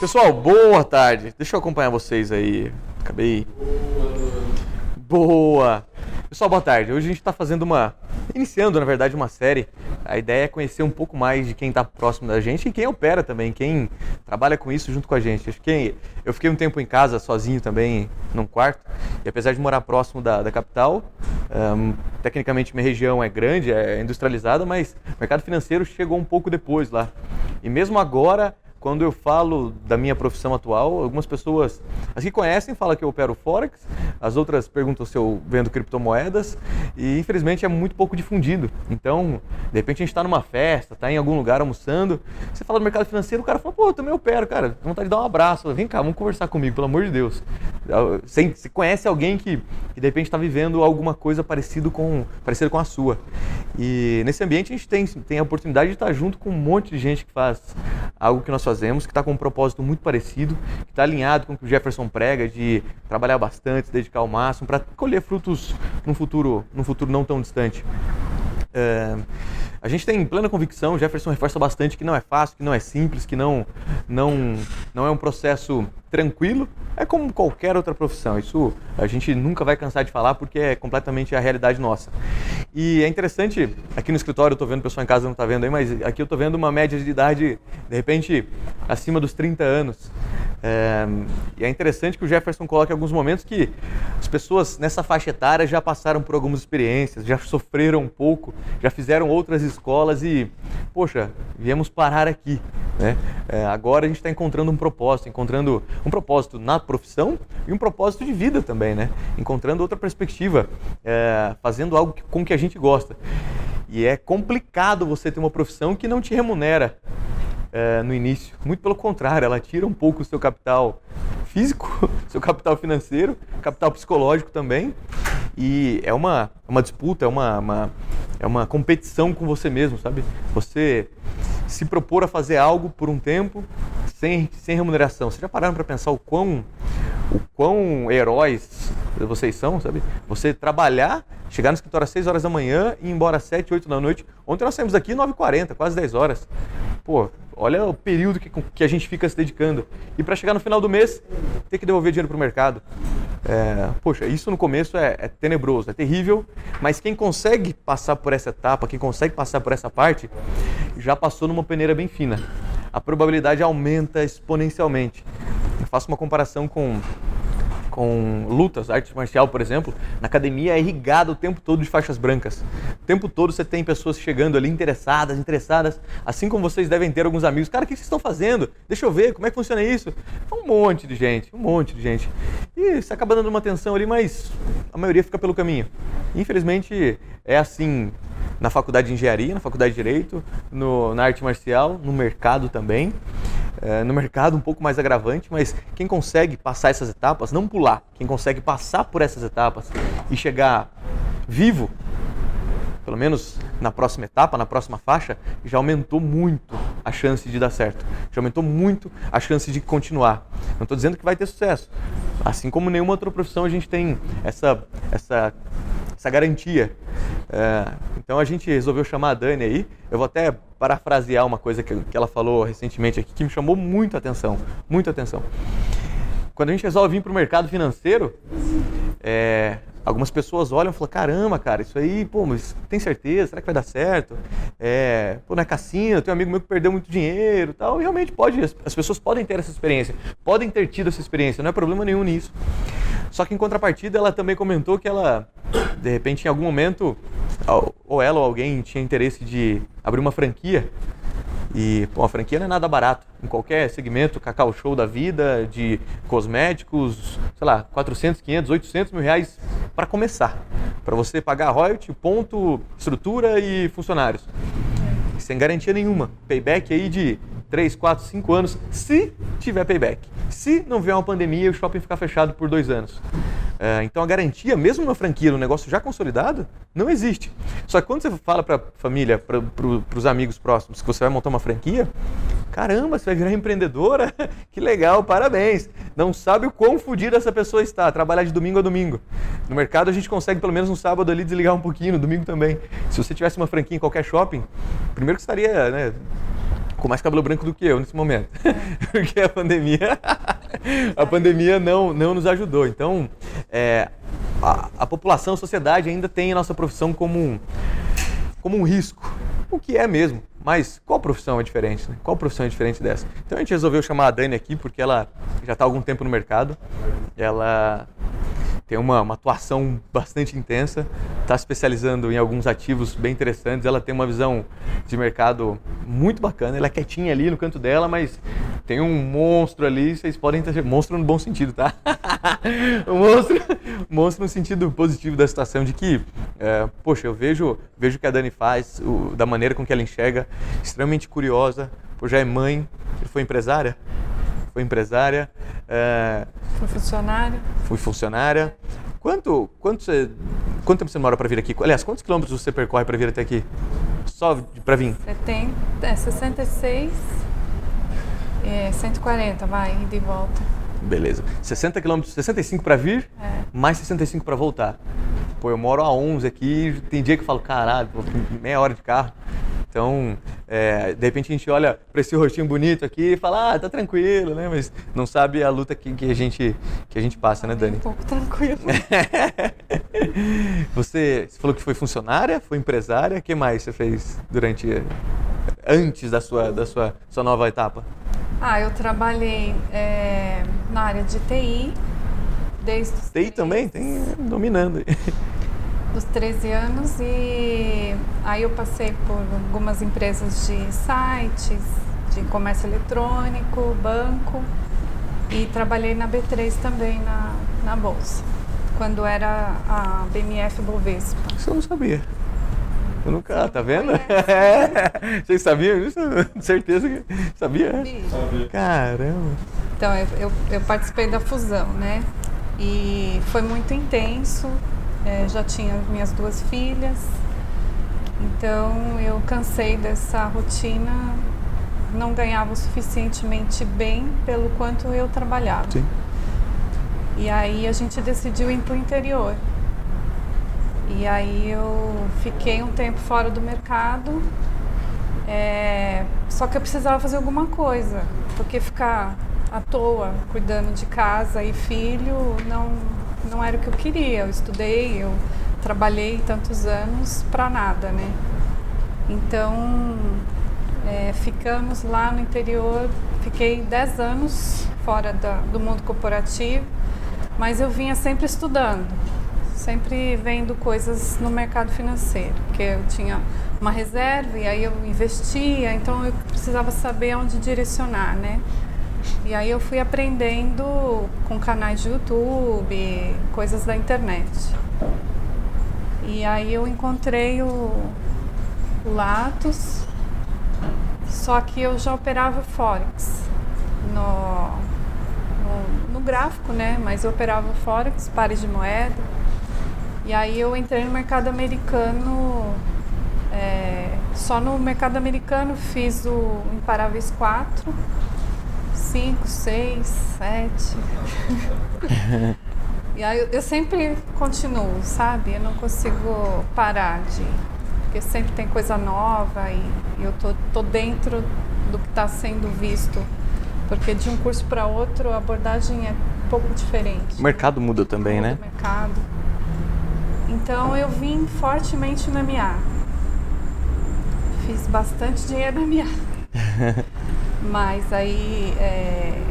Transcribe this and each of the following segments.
Pessoal, boa tarde. Deixa eu acompanhar vocês aí. Acabei. Boa! Pessoal, boa tarde. Hoje a gente está fazendo uma. iniciando, na verdade, uma série. A ideia é conhecer um pouco mais de quem está próximo da gente e quem opera também, quem trabalha com isso junto com a gente. Acho que eu fiquei um tempo em casa sozinho também, num quarto, e apesar de morar próximo da, da capital, um, tecnicamente minha região é grande, é industrializada, mas o mercado financeiro chegou um pouco depois lá. E mesmo agora quando eu falo da minha profissão atual, algumas pessoas, as que conhecem, falam que eu opero Forex, as outras perguntam se eu vendo criptomoedas e infelizmente é muito pouco difundido. Então, de repente a gente está numa festa, está em algum lugar almoçando, você fala do mercado financeiro, o cara fala, pô, eu também opero, cara, vontade de dar um abraço, vem cá, vamos conversar comigo, pelo amor de Deus. Você conhece alguém que, que de repente está vivendo alguma coisa parecido com, parecido com a sua. E nesse ambiente a gente tem, tem a oportunidade de estar junto com um monte de gente que faz algo que nós fazemos, que está com um propósito muito parecido, que está alinhado com o que o Jefferson prega, de trabalhar bastante, se dedicar ao máximo, para colher frutos num futuro, num futuro não tão distante. É, a gente tem plena convicção, Jefferson reforça bastante que não é fácil, que não é simples, que não, não, não é um processo tranquilo, é como qualquer outra profissão. Isso a gente nunca vai cansar de falar porque é completamente a realidade nossa. E é interessante, aqui no escritório eu estou vendo, o pessoal em casa não está vendo aí, mas aqui eu estou vendo uma média de idade, de repente, acima dos 30 anos. É, e é interessante que o Jefferson coloque alguns momentos que as pessoas nessa faixa etária já passaram por algumas experiências, já sofreram um pouco, já fizeram outras escolas e, poxa, viemos parar aqui. Né? É, agora a gente está encontrando um propósito, encontrando um propósito na profissão e um propósito de vida também, né? encontrando outra perspectiva, é, fazendo algo com que a gente gosta. E é complicado você ter uma profissão que não te remunera é, no início. Muito pelo contrário, ela tira um pouco o seu capital físico, seu capital financeiro, capital psicológico também. E é uma, uma disputa, é uma, uma, é uma competição com você mesmo, sabe? Você se propor a fazer algo por um tempo sem, sem remuneração. Vocês já pararam para pensar o quão, o quão heróis vocês são, sabe? Você trabalhar, chegar no escritório às 6 horas da manhã e ir embora às 7, 8 da noite. Ontem nós saímos às 9h40, quase 10 horas. Pô, olha o período que, que a gente fica se dedicando. E para chegar no final do mês, ter que devolver dinheiro para o mercado. É, poxa, isso no começo é, é, tenebroso, é terrível, mas quem consegue passar por essa etapa, quem consegue passar por essa parte, já passou numa peneira bem fina. A probabilidade aumenta exponencialmente. Faço uma comparação com com lutas, arte marcial, por exemplo, na academia é irrigado o tempo todo de faixas brancas. O tempo todo você tem pessoas chegando ali interessadas, interessadas, assim como vocês devem ter alguns amigos. Cara, o que vocês estão fazendo? Deixa eu ver, como é que funciona isso? Um monte de gente, um monte de gente. E você acaba dando uma atenção ali, mas a maioria fica pelo caminho. Infelizmente, é assim na faculdade de engenharia, na faculdade de direito, no, na arte marcial, no mercado também. É, no mercado um pouco mais agravante, mas quem consegue passar essas etapas, não pular, quem consegue passar por essas etapas e chegar vivo, pelo menos na próxima etapa, na próxima faixa, já aumentou muito a chance de dar certo. Já aumentou muito a chance de continuar. Não estou dizendo que vai ter sucesso. Assim como nenhuma outra profissão, a gente tem essa, essa essa garantia. É, então a gente resolveu chamar a Dani aí. Eu vou até parafrasear uma coisa que, que ela falou recentemente aqui que me chamou muito atenção, muita atenção. Quando a gente resolve vir para o mercado financeiro, é, algumas pessoas olham e falam: caramba, cara, isso aí, pô, mas tem certeza? Será que vai dar certo? É, pô, não é cassino, tem um amigo meu que perdeu muito dinheiro tal. E realmente pode, as pessoas podem ter essa experiência, podem ter tido essa experiência, não é problema nenhum nisso. Só que em contrapartida, ela também comentou que ela, de repente, em algum momento, ou ela ou alguém tinha interesse de abrir uma franquia. E, pô, a franquia não é nada barato. Em qualquer segmento, cacau show da vida, de cosméticos, sei lá, 400, 500, 800 mil reais para começar. Para você pagar royalty, ponto, estrutura e funcionários. Sem garantia nenhuma. Payback aí de 3, 4, 5 anos, se tiver payback. Se não vier uma pandemia e o shopping ficar fechado por dois anos. É, então a garantia, mesmo numa franquia, num negócio já consolidado, não existe. Só que quando você fala para a família, para os amigos próximos, que você vai montar uma franquia, caramba, você vai virar empreendedora? que legal, parabéns. Não sabe o quão fodida essa pessoa está, trabalhar de domingo a domingo. No mercado a gente consegue pelo menos no sábado ali desligar um pouquinho, no domingo também. Se você tivesse uma franquia em qualquer shopping, primeiro que estaria né, com mais cabelo branco do que eu nesse momento. Porque a pandemia, a pandemia não, não nos ajudou. Então, é, a, a, população, a sociedade ainda tem a nossa profissão como um, como um risco. O que é mesmo. Mas qual profissão é diferente? Né? Qual profissão é diferente dessa? Então a gente resolveu chamar a Dani aqui porque ela já está há algum tempo no mercado. Ela tem uma, uma atuação bastante intensa, está especializando em alguns ativos bem interessantes. Ela tem uma visão de mercado muito bacana. Ela é quietinha ali no canto dela, mas tem um monstro ali. Vocês podem ter monstro no bom sentido, tá? monstro, monstro no sentido positivo da situação de que, é, poxa, eu vejo vejo o que a Dani faz, o, da maneira com que ela enxerga, extremamente curiosa. Pô, já é mãe, foi empresária foi empresária. É... Fui funcionária. Fui funcionária. Quanto, quanto, você, quanto tempo você demora para vir aqui? Aliás, quantos quilômetros você percorre para vir até aqui? Só para vir? 70, é, 66, é, 140, vai, ida e volta. Beleza. 60 quilômetros, 65 para vir, é. mais 65 para voltar. Pô, eu moro a 11 aqui, tem dia que eu falo, caralho, meia hora de carro. Então, é, de repente a gente olha para esse rostinho bonito aqui e fala, ah, tá tranquilo, né? Mas não sabe a luta que, que, a, gente, que a gente passa, né, Dani? Um pouco tranquilo. você, você falou que foi funcionária, foi empresária, o que mais você fez durante, antes da sua, da sua, sua nova etapa? Ah, eu trabalhei é, na área de TI, desde... TI também? Tem dominando aí dos 13 anos e aí eu passei por algumas empresas de sites, de comércio eletrônico, banco e trabalhei na B3 também na, na bolsa, quando era a BMF Bovespa. Isso eu não sabia. Eu nunca, tá vendo? É. Vocês sabiam disso? Certeza que sabia? Sabia. Caramba. Então, eu, eu, eu participei da fusão, né? E foi muito intenso, é, já tinha minhas duas filhas, então eu cansei dessa rotina, não ganhava o suficientemente bem pelo quanto eu trabalhava. Sim. E aí a gente decidiu ir para o interior. E aí eu fiquei um tempo fora do mercado, é, só que eu precisava fazer alguma coisa, porque ficar à toa cuidando de casa e filho não não era o que eu queria. Eu estudei, eu trabalhei tantos anos para nada, né? Então, é, ficamos lá no interior, fiquei 10 anos fora da, do mundo corporativo, mas eu vinha sempre estudando, sempre vendo coisas no mercado financeiro, porque eu tinha uma reserva e aí eu investia, então eu precisava saber onde direcionar, né? E aí eu fui aprendendo com canais de YouTube, coisas da internet. E aí eu encontrei o, Latos, só que eu já operava Forex no, no, no, gráfico, né? Mas eu operava Forex, pares de moeda. E aí eu entrei no mercado americano, é, só no mercado americano fiz o Imparáveis 4 cinco, seis, sete. e aí eu, eu, sempre continuo, sabe? Eu não consigo parar de. Porque sempre tem coisa nova e, e eu tô, tô dentro do que está sendo visto. Porque de um curso para outro a abordagem é um pouco diferente. O mercado muda também, muda né? O mercado. Então eu vim fortemente na MA. Fiz bastante dinheiro na MA. Mas aí é,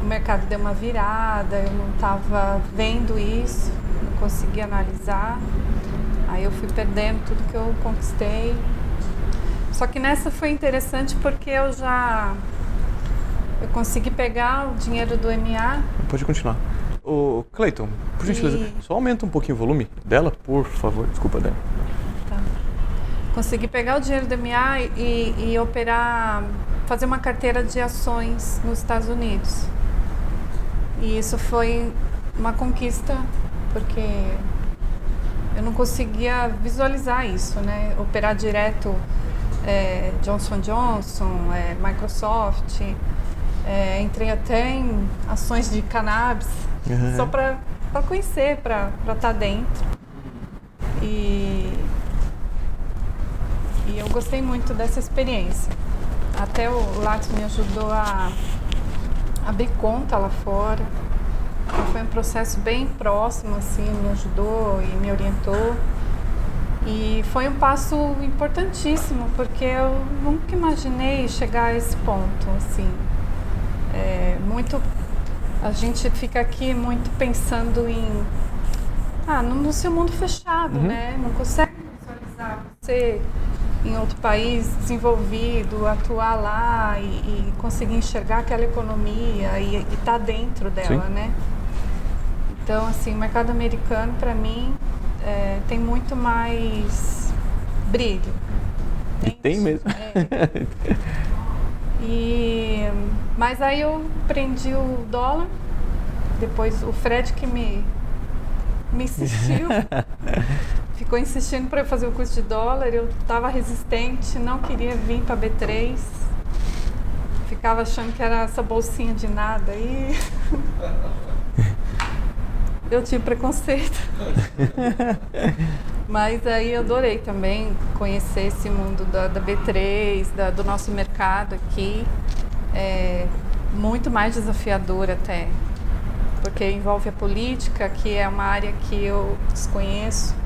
o mercado deu uma virada, eu não estava vendo isso, não conseguia analisar. Aí eu fui perdendo tudo que eu conquistei. Só que nessa foi interessante porque eu já eu consegui pegar o dinheiro do MA. Pode continuar. O Cleiton, por gentileza, e... só aumenta um pouquinho o volume dela, por favor. Desculpa, Dani. Tá. Consegui pegar o dinheiro do MA e, e operar fazer uma carteira de ações nos Estados Unidos. E isso foi uma conquista, porque eu não conseguia visualizar isso, né? Operar direto é, Johnson Johnson, é, Microsoft, é, entrei até em ações de cannabis, uhum. só para conhecer, para estar tá dentro. E, e eu gostei muito dessa experiência. Até o Lattes me ajudou a abrir conta lá fora. Então, foi um processo bem próximo, assim, me ajudou e me orientou. E foi um passo importantíssimo, porque eu nunca imaginei chegar a esse ponto, assim. É, muito a gente fica aqui muito pensando em ah, no, seu mundo fechado, uhum. né? Não consegue visualizar você em outro país desenvolvido, atuar lá e, e conseguir enxergar aquela economia e estar tá dentro dela, Sim. né? Então, assim, o mercado americano, para mim, é, tem muito mais brilho. E tem mesmo. É. E, mas aí eu prendi o dólar, depois o Fred que me, me insistiu, ficou insistindo para eu fazer o curso de dólar, eu estava resistente, não queria vir para B3, ficava achando que era essa bolsinha de nada e eu tive preconceito. Mas aí eu adorei também conhecer esse mundo da, da B3, da, do nosso mercado aqui. É muito mais desafiador até, porque envolve a política, que é uma área que eu desconheço.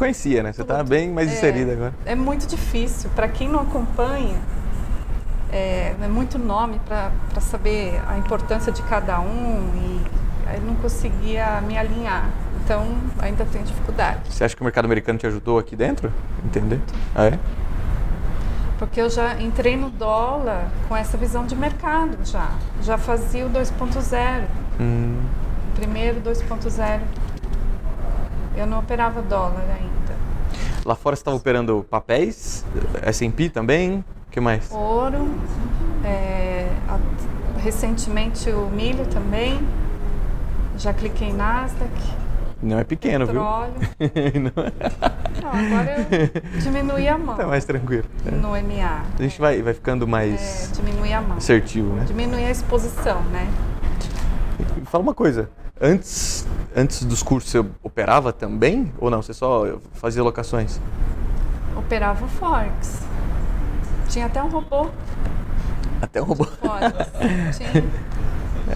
Desconhecia, né? Você está bem mais é, inserida agora. É muito difícil. Para quem não acompanha, é, é muito nome para saber a importância de cada um e eu não conseguia me alinhar. Então, ainda tem dificuldade. Você acha que o mercado americano te ajudou aqui dentro? Entender? Ah, é? Porque eu já entrei no dólar com essa visão de mercado já. Já fazia o 2.0. Hum. Primeiro 2.0. Eu não operava dólar ainda. Lá fora você estava operando papéis, S&P também, o que mais? Ouro, é, recentemente o milho também, já cliquei em Nasdaq. Não é pequeno, petróleo. viu? não, não, agora eu diminui a mão. Tá mais tranquilo. É. No MA. A gente vai, vai ficando mais. É, diminui a mão. Assertivo, né? Diminui a exposição, né? Fala uma coisa. Antes, antes dos cursos você operava também? Ou não? Você só fazia locações? Operava o Forex. Tinha até um robô. Até um robô? Forex. Tinha.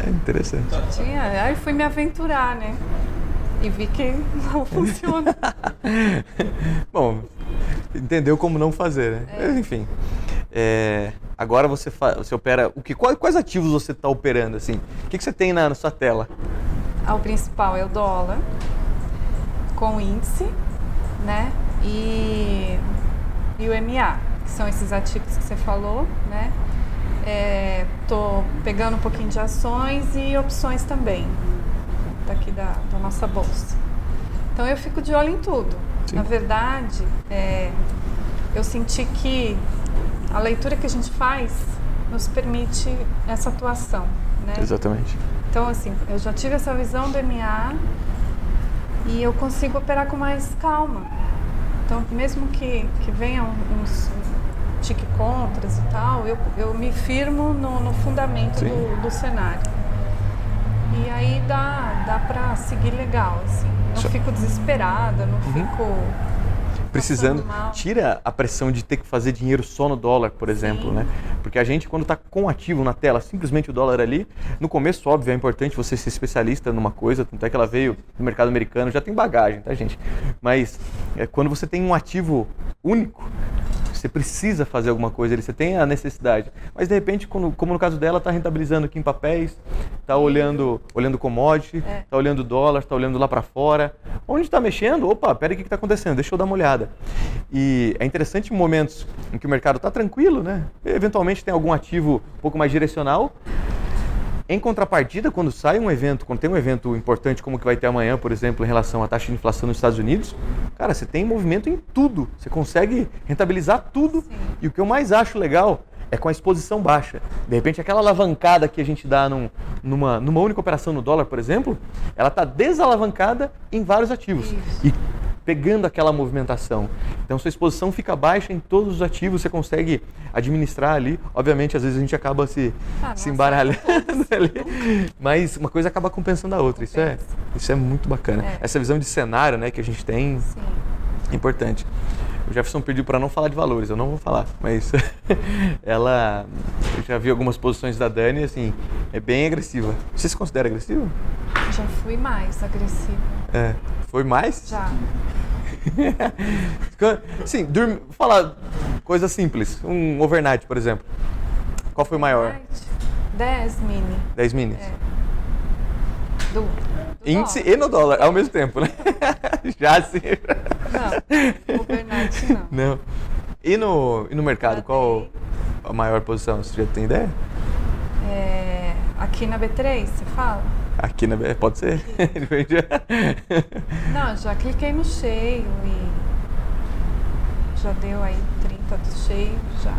É interessante. Tinha. Aí fui me aventurar, né? e vi que não funciona. Bom, entendeu como não fazer, né? É. Enfim. É, agora você, você opera. O que, quais, quais ativos você está operando? Assim? O que, que você tem na, na sua tela? O principal é o dólar, com índice, né? E, e o MA, que são esses ativos que você falou, né? Estou é, pegando um pouquinho de ações e opções também daqui da, da nossa bolsa. Então eu fico de olho em tudo. Sim. Na verdade, é, eu senti que a leitura que a gente faz nos permite essa atuação. Né? Exatamente. Então, assim, eu já tive essa visão do MA e eu consigo operar com mais calma. Então, mesmo que, que venham uns tique contras e tal, eu, eu me firmo no, no fundamento do, do cenário. E aí dá, dá pra seguir legal, assim. Não Só... fico desesperada, não uhum. fico. Precisando. Tira a pressão de ter que fazer dinheiro só no dólar, por exemplo, Sim. né? Porque a gente, quando está com ativo na tela, simplesmente o dólar ali, no começo, óbvio, é importante você ser especialista numa coisa, tanto é que ela veio do mercado americano, já tem bagagem, tá, gente? Mas é, quando você tem um ativo único, você precisa fazer alguma coisa, você tem a necessidade. Mas de repente, como no caso dela, está rentabilizando aqui em papéis, está olhando, olhando commodity, está é. olhando dólar, está olhando lá para fora. Onde está mexendo? Opa, peraí, o que está acontecendo? Deixa eu dar uma olhada. E é interessante em momentos em que o mercado está tranquilo, né? Eventualmente tem algum ativo um pouco mais direcional, em contrapartida, quando sai um evento, quando tem um evento importante como que vai ter amanhã, por exemplo, em relação à taxa de inflação nos Estados Unidos, cara, você tem movimento em tudo. Você consegue rentabilizar tudo. Sim. E o que eu mais acho legal é com a exposição baixa. De repente, aquela alavancada que a gente dá num, numa, numa única operação no dólar, por exemplo, ela está desalavancada em vários ativos. Isso. E pegando aquela movimentação. Então sua exposição fica baixa em todos os ativos, você consegue administrar ali. Obviamente, às vezes a gente acaba se, ah, se embaralhando ali, mas uma coisa acaba compensando a outra. Isso é, isso é muito bacana. É. Essa visão de cenário né, que a gente tem Sim. é importante. O Jefferson pediu para não falar de valores, eu não vou falar, mas ela, eu já vi algumas posições da Dani, assim, é bem agressiva. Você se considera agressiva? Já fui mais agressiva. É, foi mais? Já. Sim, dorme, vou falar coisa simples, um overnight, por exemplo. Qual foi o maior? 10 mini. 10 minis? É. Do Índice e no dólar, ao mesmo tempo, né? Já assim. Não, não. Não. E no, e no mercado, qual a maior posição? Você já tem ideia? É, aqui na B3, você fala? Aqui na B- pode ser. Não, já cliquei no cheio e já deu aí 30 do cheio, já,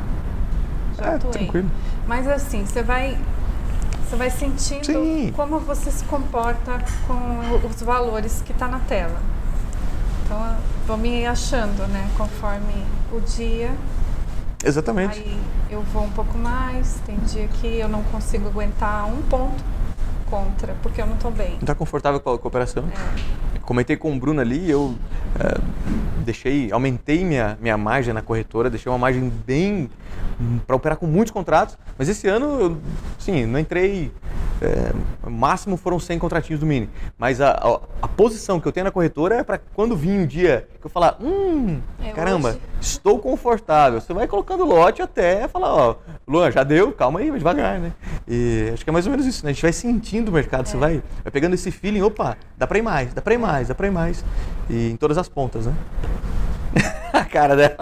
já É, atuei. tranquilo. Mas assim, você vai, você vai sentindo Sim. como você se comporta com os valores que tá na tela. Então, vou me achando, né, conforme o dia. Exatamente. Aí eu vou um pouco mais, tem dia que eu não consigo aguentar um ponto contra, porque eu não tô bem. Não tá confortável com a cooperação? É. Comentei com o Bruno ali, eu eh, deixei, aumentei minha, minha margem na corretora, deixei uma margem bem para operar com muitos contratos, mas esse ano, eu, sim, não entrei, o máximo foram 100 contratinhos do Mini, mas a, a, a posição que eu tenho na corretora é para quando vir um dia que eu falar, hum, É, caramba, hoje- estou confortável, você vai colocando lote até falar, ó, Luan, já deu, calma aí, vai devagar, né? E acho que é mais ou menos isso, né? A gente vai sentindo o mercado, você É. vai, vai pegando esse feeling, opa, dá pra ir mais, dá pra ir mais, dá pra ir mais. E em todas as pontas, né? a cara dela.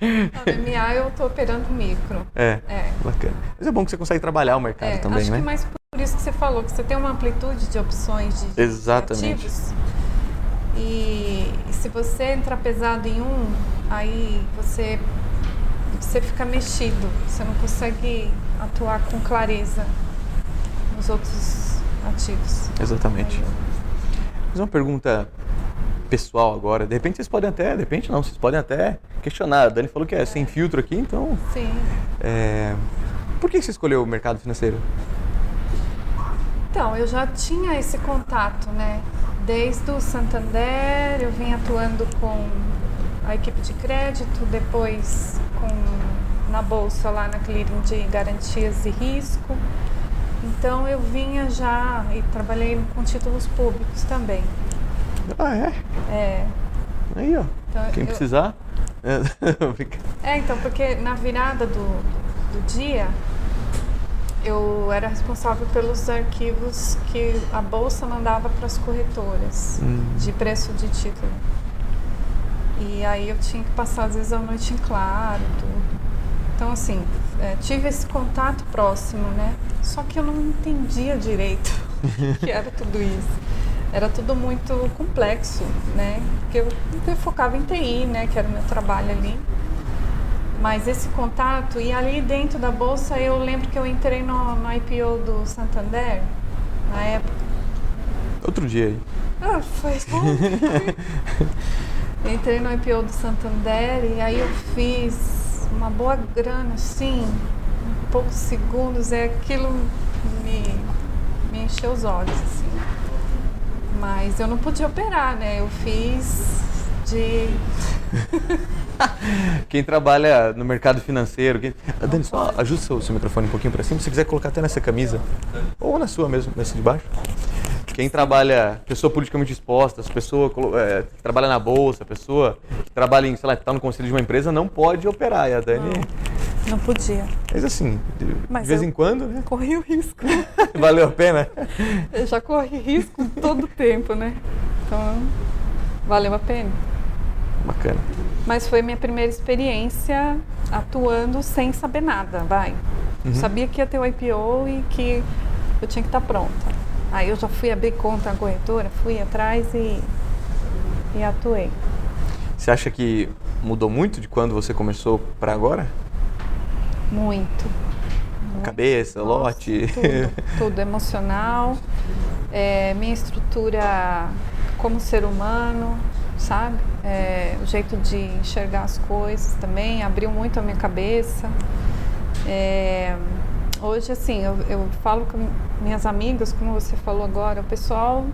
Na MMA eu tô operando micro. É, É. bacana. Mas é bom que você consegue trabalhar o mercado É, também, acho né? que mais por isso que você falou, que você tem uma amplitude de opções de, Exatamente. ativos. E, se você entrar pesado em um, aí você, você fica mexido, você não consegue atuar com clareza nos outros ativos. Exatamente. Mas uma pergunta pessoal agora. De repente vocês podem até, de repente não, vocês podem até questionar. A Dani falou que é sem filtro aqui, então. Sim. é, Por que você escolheu o mercado financeiro? Então, eu já tinha esse contato, né? Desde o Santander, eu vim atuando com a equipe de crédito, depois com na bolsa lá na clearing de garantias e risco. Então eu vinha já e trabalhei com títulos públicos também. Ah, é? É, Aí, ó. Então, Quem eu- precisar. É, então, porque na virada do, do dia eu era responsável pelos arquivos que a bolsa mandava para as corretoras. Hum. de preço de título. E aí eu tinha que passar às vezes a noite em claro, tudo. Então assim, é, tive esse contato próximo, né? Só que eu não entendia direito o que era tudo isso. Era tudo muito complexo, né? Porque eu, eu focava em TI, né? Que era o meu trabalho ali. Mas esse contato, e ali dentro da bolsa, eu lembro que eu entrei no, no IPO do Santander, na época. Outro dia aí. Ah, foi Entrei no IPO do Santander e aí eu fiz uma boa grana, assim, em poucos segundos, e aquilo me, me encheu os olhos, assim. Mas eu não podia operar, né? Eu fiz de. Quem trabalha no mercado financeiro. Quem... Ah, Dani, só ajusta o seu microfone um pouquinho para cima. Se quiser colocar até nessa camisa. Ou na sua mesmo, nessa de baixo. Quem trabalha, pessoa politicamente exposta, pessoa é, que trabalha na bolsa, pessoa que trabalha em, sei lá, que está no conselho de uma empresa, não pode operar. E a Dani, Não podia. mas assim, de, de Mas vez em quando, né? Corri o risco. Valeu a pena. Eu já corri risco todo o tempo, né? Então, valeu a pena. Bacana. Mas foi minha primeira experiência atuando sem saber nada, vai. Uhum. Sabia que ia ter o IPO e que eu tinha que estar pronta. Aí eu já fui abrir conta na corretora, fui atrás e, e atuei. Você acha que mudou muito de quando você começou para agora? Muito. Cabeça, Nossa, lote? Tudo, tudo emocional, é, minha estrutura como ser humano, sabe? É, o jeito de enxergar as coisas também abriu muito a minha cabeça. É, hoje, assim, eu, eu falo com minhas amigas, como você falou agora, o pessoal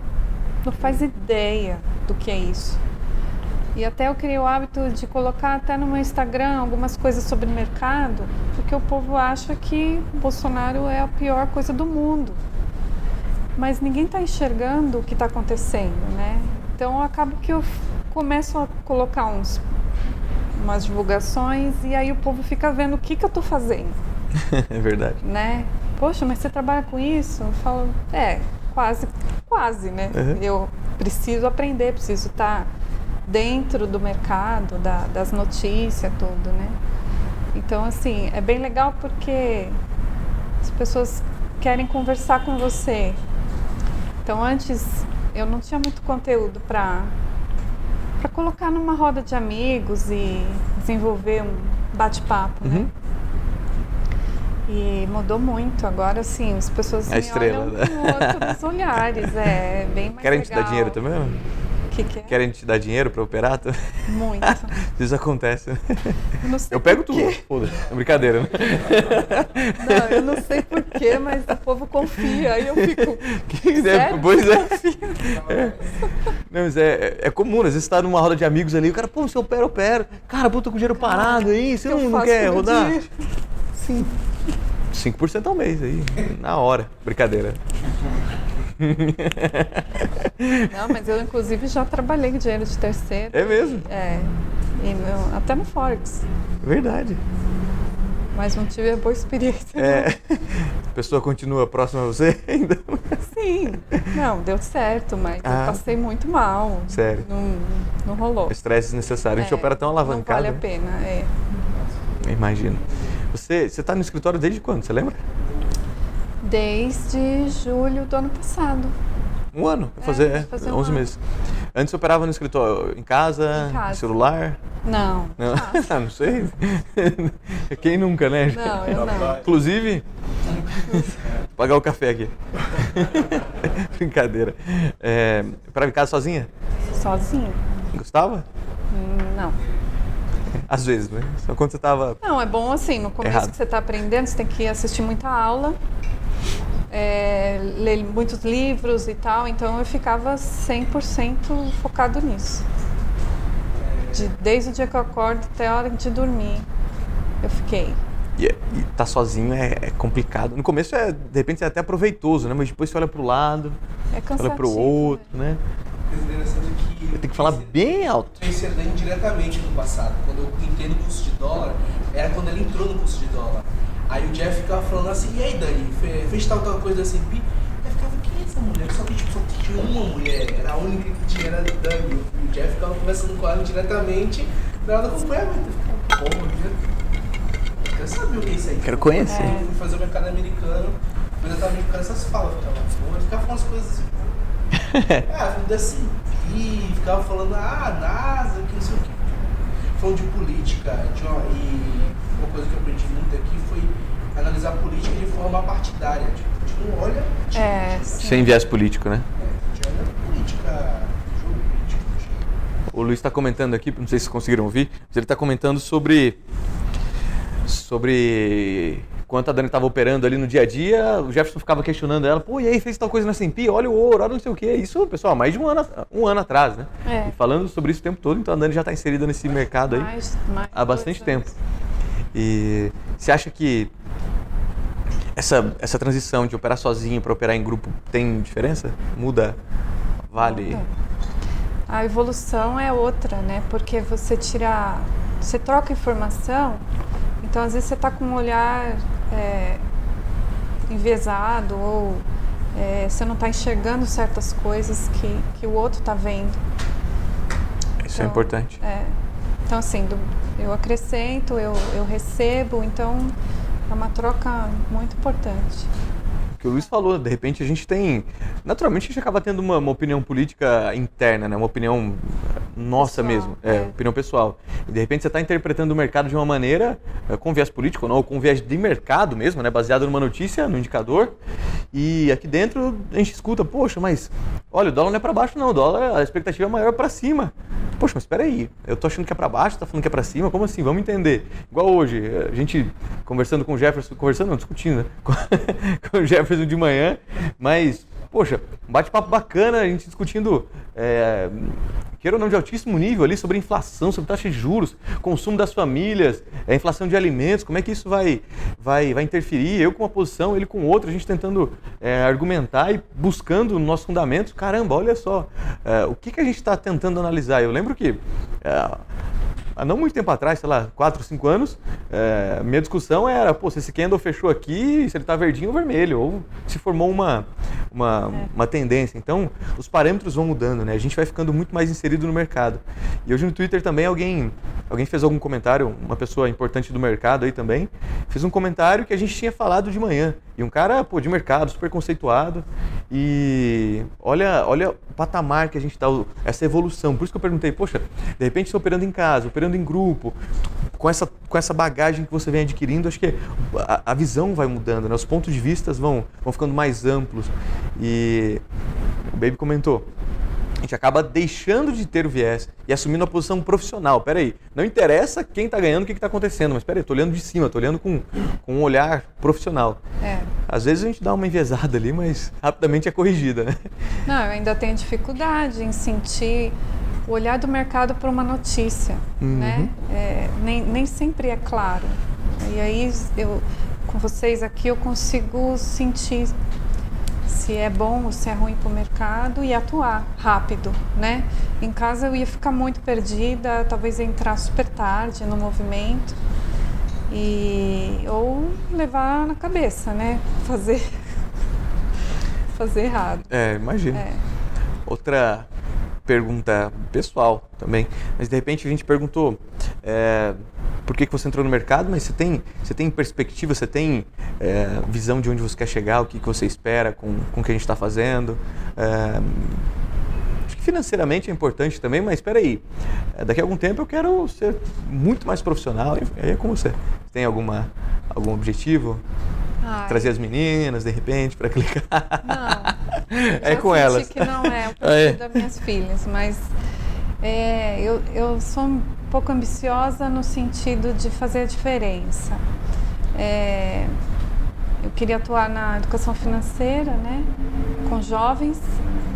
não faz ideia do que é isso. E até eu criei o hábito de colocar até no meu Instagram algumas coisas sobre mercado, porque o povo acha que Bolsonaro é a pior coisa do mundo. Mas ninguém está enxergando o que está acontecendo, né? Então eu acabo que eu começo a colocar uns, umas divulgações e aí o povo fica vendo o que, que eu estou fazendo. é verdade. Né? Poxa, mas você trabalha com isso? Eu falo, é, quase, quase, né? Uhum. Eu preciso aprender, preciso estar dentro do mercado, da, das notícias, tudo, né? Então, assim, é bem legal porque as pessoas querem conversar com você. Então, antes eu não tinha muito conteúdo para para colocar numa roda de amigos e desenvolver um bate-papo, né? uhum. né? E mudou muito. Agora sim, as pessoas a me estrela, olham né? com outros olhares. É bem mais Querem legal. te dar dinheiro também? Que que é? Querem te dar dinheiro para operar? Muito. Isso acontece. Eu, eu pego tudo. É brincadeira, né? Não, eu não sei porquê, mas o povo confia. Aí eu fico. Que, Sério? Pois é. é. Não, mas é, é comum, às vezes você tá numa roda de amigos ali, o cara, pô, você opera, opera. Cara, pô, tô com dinheiro parado aí, você não, não quer rodar? Dia. Sim. 5% ao mês aí, na hora. Brincadeira. Não, mas eu inclusive já trabalhei com dinheiro de terceiro. É mesmo? É. E meu, até no Forex. Verdade. Mas não tive a boa experiência. É. A pessoa continua próxima a você ainda? Sim. Não, deu certo, mas ah. eu passei muito mal. Sério? Não, não rolou. Estresse desnecessário. É, a gente é, opera tão alavancado. Não vale a pena, é. Imagino. Você está no escritório desde quando? Você lembra? Desde julho do ano passado. Um ano? Fazer, é, fazer 11 um meses. Antes você operava no escritório, em casa, em casa. celular? Não. Não, ah, não sei. Quem nunca, né? Não, eu não. Inclusive, pagar o café aqui. Brincadeira. É, operava em casa sozinha? Sozinha. Gostava? Não. Às vezes, né? Só quando você estava. Não, é bom assim, no começo errado. que você está aprendendo, você tem que assistir muita aula, é, ler muitos livros e tal, então eu ficava 100% focado nisso. De, desde o dia que eu acordo até a hora de dormir, eu fiquei. E, e tá sozinho é, é, complicado. No começo, é, de repente, é até proveitoso, né? Mas depois você olha para o lado, é olha para o outro, né? né? Eu tenho que falar bem alto. A Dani diretamente no passado. Quando eu entrei no curso de dólar, era quando ela entrou no curso de dólar. Aí o Jeff ficava falando assim, e aí Dani, fez tal, tal coisa assim, eu ficava, quem é essa mulher? Só que tipo, só tinha uma mulher, era a única que tinha, era Dani. E o Jeff ficava conversando com ela diretamente, ela como é, mas eu ficava, porra, eu quero saber o que é isso aí. Quero conhecer. Fui fazer o mercado americano, mas eu tava meio com essas falas, ficava, porra, ficava falando as coisas assim, ah, assim, e ficava falando, ah, NASA, que não sei o que. Falando de política, de uma, e uma coisa que eu aprendi muito aqui foi analisar política de forma partidária. Tipo, a gente não olha. Tipo, é, Sem viés político, né? É, a gente olha política, jogo político. O Luiz está comentando aqui, não sei se conseguiram ouvir, mas ele está comentando sobre. sobre enquanto a Dani estava operando ali no dia a dia, o Jefferson ficava questionando ela, pô, e aí, fez tal coisa na S&P, olha o ouro, olha não sei o quê. Isso, pessoal, mais de um ano, um ano atrás, né? É. E falando sobre isso o tempo todo, então a Dani já está inserida nesse mercado aí mais, mais há bastante tempo. E você acha que essa, essa transição de operar sozinho para operar em grupo tem diferença? Muda? Vale? A evolução é outra, né? Porque você tira, você troca informação, então às vezes você está com um olhar é, ou é, você não está enxergando certas coisas que, que o outro está vendo. Isso é então, é importante. É, então, assim, do, eu acrescento, eu, eu recebo, então é uma troca muito importante que o Luiz falou, de repente a gente tem. Naturalmente a gente acaba tendo uma, uma opinião política interna, né? uma opinião nossa pessoal, mesmo, é, é, opinião pessoal. E de repente você está interpretando o mercado de uma maneira é, com viés político ou não, ou com viés de mercado mesmo, né? baseado numa notícia, no indicador. E aqui dentro a gente escuta, poxa, mas olha, o dólar não é para baixo, não, o dólar, a expectativa é maior para cima. Poxa, mas espera aí, eu tô achando que é para baixo, tá falando que é para cima, como assim? Vamos entender. Igual hoje, a gente conversando com o Jefferson, conversando não, discutindo, né? com o Jefferson de manhã, mas, poxa, um bate-papo bacana, a gente discutindo é, queira ou não, de altíssimo nível ali sobre inflação, sobre taxa de juros, consumo das famílias, a inflação de alimentos, como é que isso vai, vai, vai interferir? Eu com uma posição, ele com outra, a gente tentando é, argumentar e buscando nossos fundamentos. Caramba, olha só, é, o que, que a gente está tentando analisar? Eu lembro que é, há não muito tempo atrás, sei lá, 4, 5 anos, é, minha discussão era, pô, se esse candle fechou aqui, se ele está verdinho ou vermelho, ou se formou uma, uma, é. uma tendência. Então, os parâmetros vão mudando, né? A gente vai ficando muito mais inserido no mercado. E hoje no Twitter também alguém, alguém fez algum comentário, uma pessoa importante do mercado aí também, fez um comentário que a gente tinha falado de manhã. E um cara, pô, de mercado, super conceituado. E olha, olha o patamar que a gente está, essa evolução. Por isso que eu perguntei, poxa, de repente estou operando em casa, operando em grupo, com essa, com essa bagagem que você vem adquirindo, acho que a, a visão vai mudando, né? os pontos de vista vão, vão ficando mais amplos. E o Baby comentou, a gente acaba deixando de ter o viés e assumindo a posição profissional. Peraí, não interessa quem está ganhando, o que está acontecendo, mas peraí, estou olhando de cima, estou olhando com, com um olhar profissional. É. Às vezes a gente dá uma enviesada ali, mas rapidamente é corrigida. Né? Não, eu ainda tenho dificuldade em sentir o olhar do mercado para uma notícia, uhum. né? É, nem, nem sempre é claro. E aí eu, com vocês aqui eu consigo sentir se é bom ou se é ruim para o mercado e atuar rápido, né? Em casa eu ia ficar muito perdida, talvez entrar super tarde no movimento e ou levar na cabeça, né? Fazer fazer errado. É, imagina. É. Outra pergunta pessoal também, mas de repente a gente perguntou é, por que, que você entrou no mercado, mas você tem, você tem perspectiva, você tem é, visão de onde você quer chegar, o que, que você espera com, com o que a gente está fazendo. É, acho que financeiramente é importante também, mas espera aí, é, daqui a algum tempo eu quero ser muito mais profissional, e aí é com você. Tem alguma, algum objetivo? Ai. Trazer as meninas, de repente, para clicar. Não. é com elas. que não é o perfil é. das minhas filhas, mas é, eu, eu sou um pouco ambiciosa no sentido de fazer a diferença. É, eu queria atuar na educação financeira, né, com jovens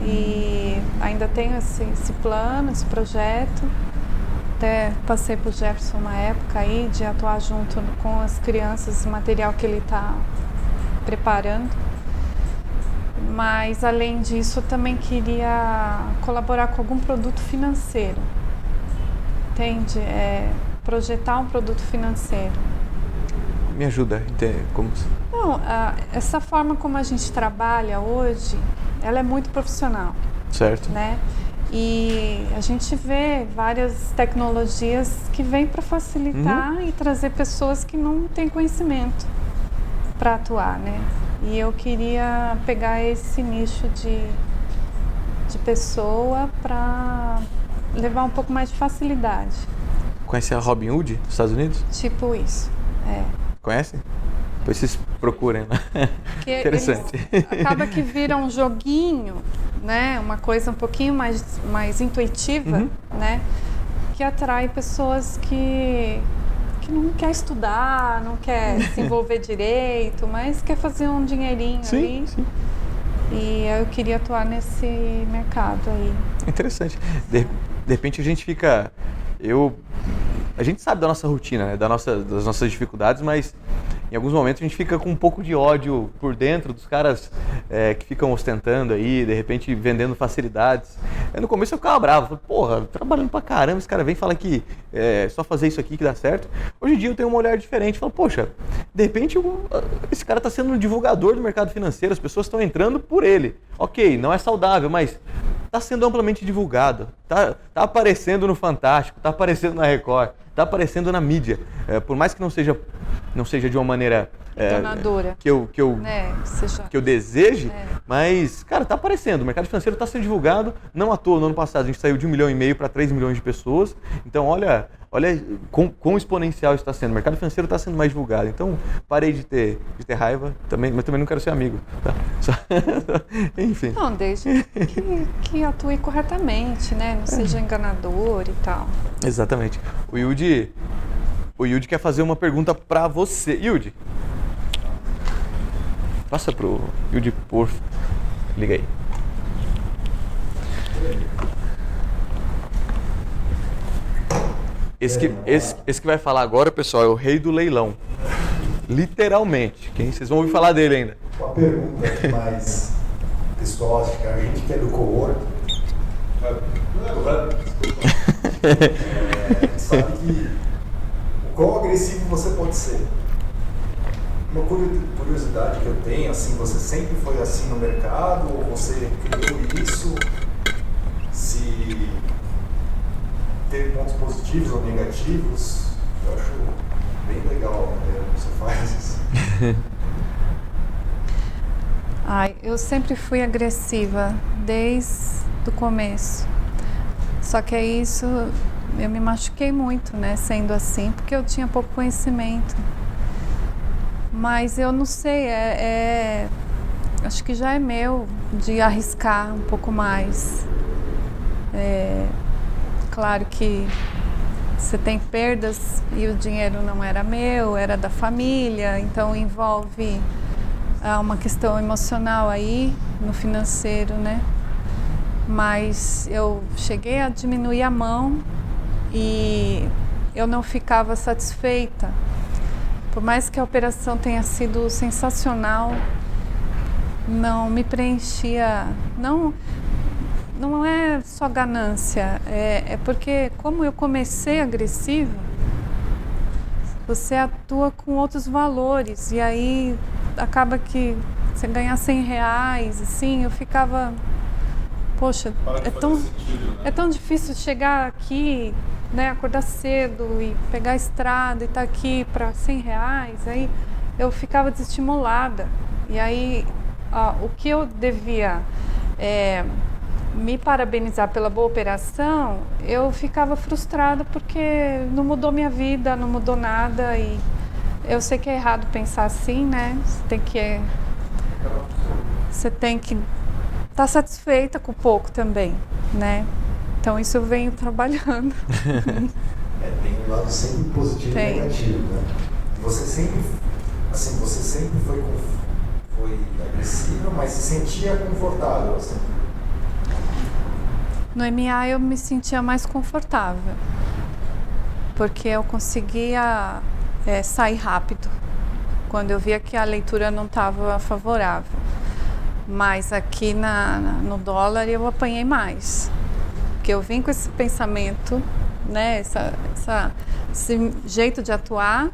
e ainda tenho esse, esse plano, esse projeto. Até passei por Jefferson uma época aí de atuar junto com as crianças, o material que ele está preparando. Mas além disso, eu também queria colaborar com algum produto financeiro. Entende? É, projetar um produto financeiro. Me ajuda a entender como. Não, a, essa forma como a gente trabalha hoje, ela é muito profissional. Certo. Né? E a gente vê várias tecnologias que vêm para facilitar uhum. e trazer pessoas que não têm conhecimento para atuar, né? E eu queria pegar esse nicho de, de pessoa para levar um pouco mais de facilidade. Conhece a Robin Hood dos Estados Unidos? Tipo isso, é. Conhece? Depois vocês procurem lá. Interessante. Acaba que vira um joguinho né? Uma coisa um pouquinho mais, mais intuitiva, uhum. né? Que atrai pessoas que, que não quer estudar, não quer se envolver direito, mas quer fazer um dinheirinho sim, ali. Sim. E eu queria atuar nesse mercado aí. Interessante. De, de repente a gente fica. Eu. A gente sabe da nossa rotina, né? da nossa, das nossas dificuldades, mas em alguns momentos a gente fica com um pouco de ódio por dentro dos caras é, que ficam ostentando aí, de repente vendendo facilidades. Aí no começo eu ficava bravo, falei, porra, trabalhando pra caramba, esse cara vem e fala que é só fazer isso aqui que dá certo. Hoje em dia eu tenho uma olhar diferente, falo, poxa, de repente esse cara está sendo um divulgador do mercado financeiro, as pessoas estão entrando por ele. Ok, não é saudável, mas está sendo amplamente divulgado, está tá aparecendo no Fantástico, está aparecendo na Record, está aparecendo na mídia. É, por mais que não seja, não seja de uma maneira é, que eu que eu é, seja... que eu deseje, é. mas cara, está aparecendo. O mercado financeiro está sendo divulgado. Não à toa, no ano passado a gente saiu de um milhão e meio para 3 milhões de pessoas. Então olha Olha quão, quão exponencial está sendo. O mercado financeiro está sendo mais divulgado. Então, parei de ter, de ter raiva, também, mas também não quero ser amigo. Tá? Só, enfim. Não, desde que, que, atue corretamente, né? Não seja enganador e tal. Exatamente. O Yudi, o Yudi quer fazer uma pergunta para você. Yudi, passa pro Yudi, por Liga aí. Esse que, esse, esse que vai falar agora, pessoal, é o rei do leilão. Literalmente. Quem vocês vão ouvir falar dele ainda. Uma pergunta aqui mais psicológica. A gente que é do cowork, é, sabe que quão agressivo você pode ser. Uma curiosidade que eu tenho, assim, você sempre foi assim no mercado ou você criou isso? Se teve pontos positivos ou negativos? Eu acho bem legal né, você faz isso. Ai, eu sempre fui agressiva desde o começo. Só que é isso, eu me machuquei muito, né, sendo assim, porque eu tinha pouco conhecimento. Mas eu não sei, é, é acho que já é meu de arriscar um pouco mais. É, claro que você tem perdas e o dinheiro não era meu, era da família, então envolve ah, uma questão emocional aí no financeiro, né? Mas eu cheguei a diminuir a mão e eu não ficava satisfeita. Por mais que a operação tenha sido sensacional, não me preenchia, não não é só ganância, é, é porque como eu comecei agressiva, você atua com outros valores e aí acaba que você ganhar 100 reais, assim, eu ficava, poxa, é tão, sentido, né? é tão difícil chegar aqui, né, acordar cedo e pegar a estrada e estar tá aqui para 100 reais, aí eu ficava desestimulada. E aí ó, o que eu devia é, me parabenizar pela boa operação, eu ficava frustrada porque não mudou minha vida, não mudou nada e eu sei que é errado pensar assim, né? Você tem que você tem que estar tá satisfeita com pouco também, né? Então isso eu venho trabalhando. é, tem um lado sempre positivo tem. e negativo, né? Você sempre, assim, você sempre foi, foi agressiva, mas se sentia confortável, assim. No MA eu me sentia mais confortável, porque eu conseguia é, sair rápido quando eu via que a leitura não estava favorável. Mas aqui na, no dólar eu apanhei mais, porque eu vim com esse pensamento, né, essa, essa esse jeito de atuar,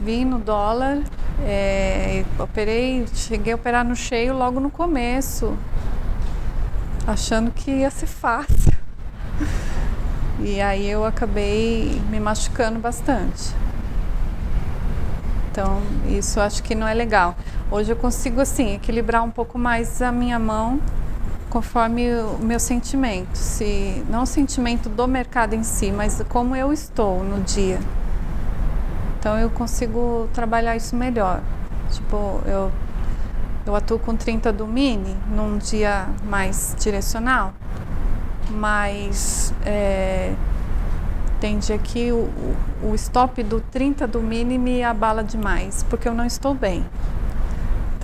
vim no dólar, é, operei, cheguei a operar no cheio logo no começo, achando que ia ser fácil. E aí eu acabei me machucando bastante. Então, isso acho que não é legal. Hoje eu consigo assim equilibrar um pouco mais a minha mão conforme o meu sentimento, se não o sentimento do mercado em si, mas como eu estou no dia. Então eu consigo trabalhar isso melhor. Tipo, eu eu atuo com 30 do mini num dia mais direcional, mas é, tem dia que o, o stop do 30 do mini me abala demais, porque eu não estou bem.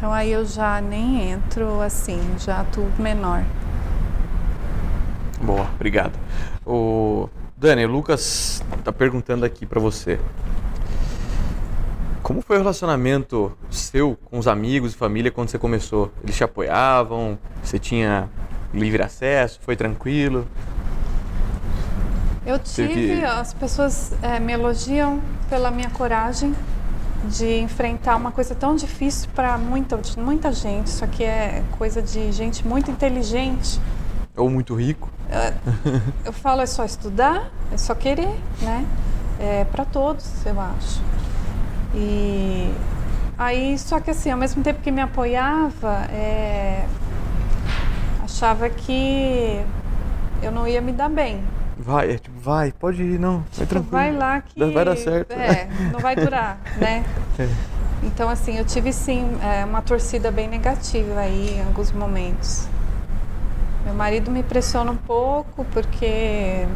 Então aí eu já nem entro assim, já atuo menor. Boa, obrigado. O Dani, o Lucas está perguntando aqui para você. Como foi o relacionamento seu com os amigos e família quando você começou? Eles te apoiavam? Você tinha livre acesso? Foi tranquilo? Eu tive, as pessoas é, me elogiam pela minha coragem de enfrentar uma coisa tão difícil para muita, muita gente. Isso aqui é coisa de gente muito inteligente. Ou muito rico. Eu falo, é só estudar, é só querer, né? É para todos, eu acho. E aí, só que assim, ao mesmo tempo que me apoiava, é, achava que eu não ia me dar bem. Vai, é tipo, vai, pode ir, não, tipo, vai tranquilo. Vai lá que... Vai dar certo. É, não vai durar, né? É. Então, assim, eu tive sim é, uma torcida bem negativa aí em alguns momentos. Meu marido me pressiona um pouco porque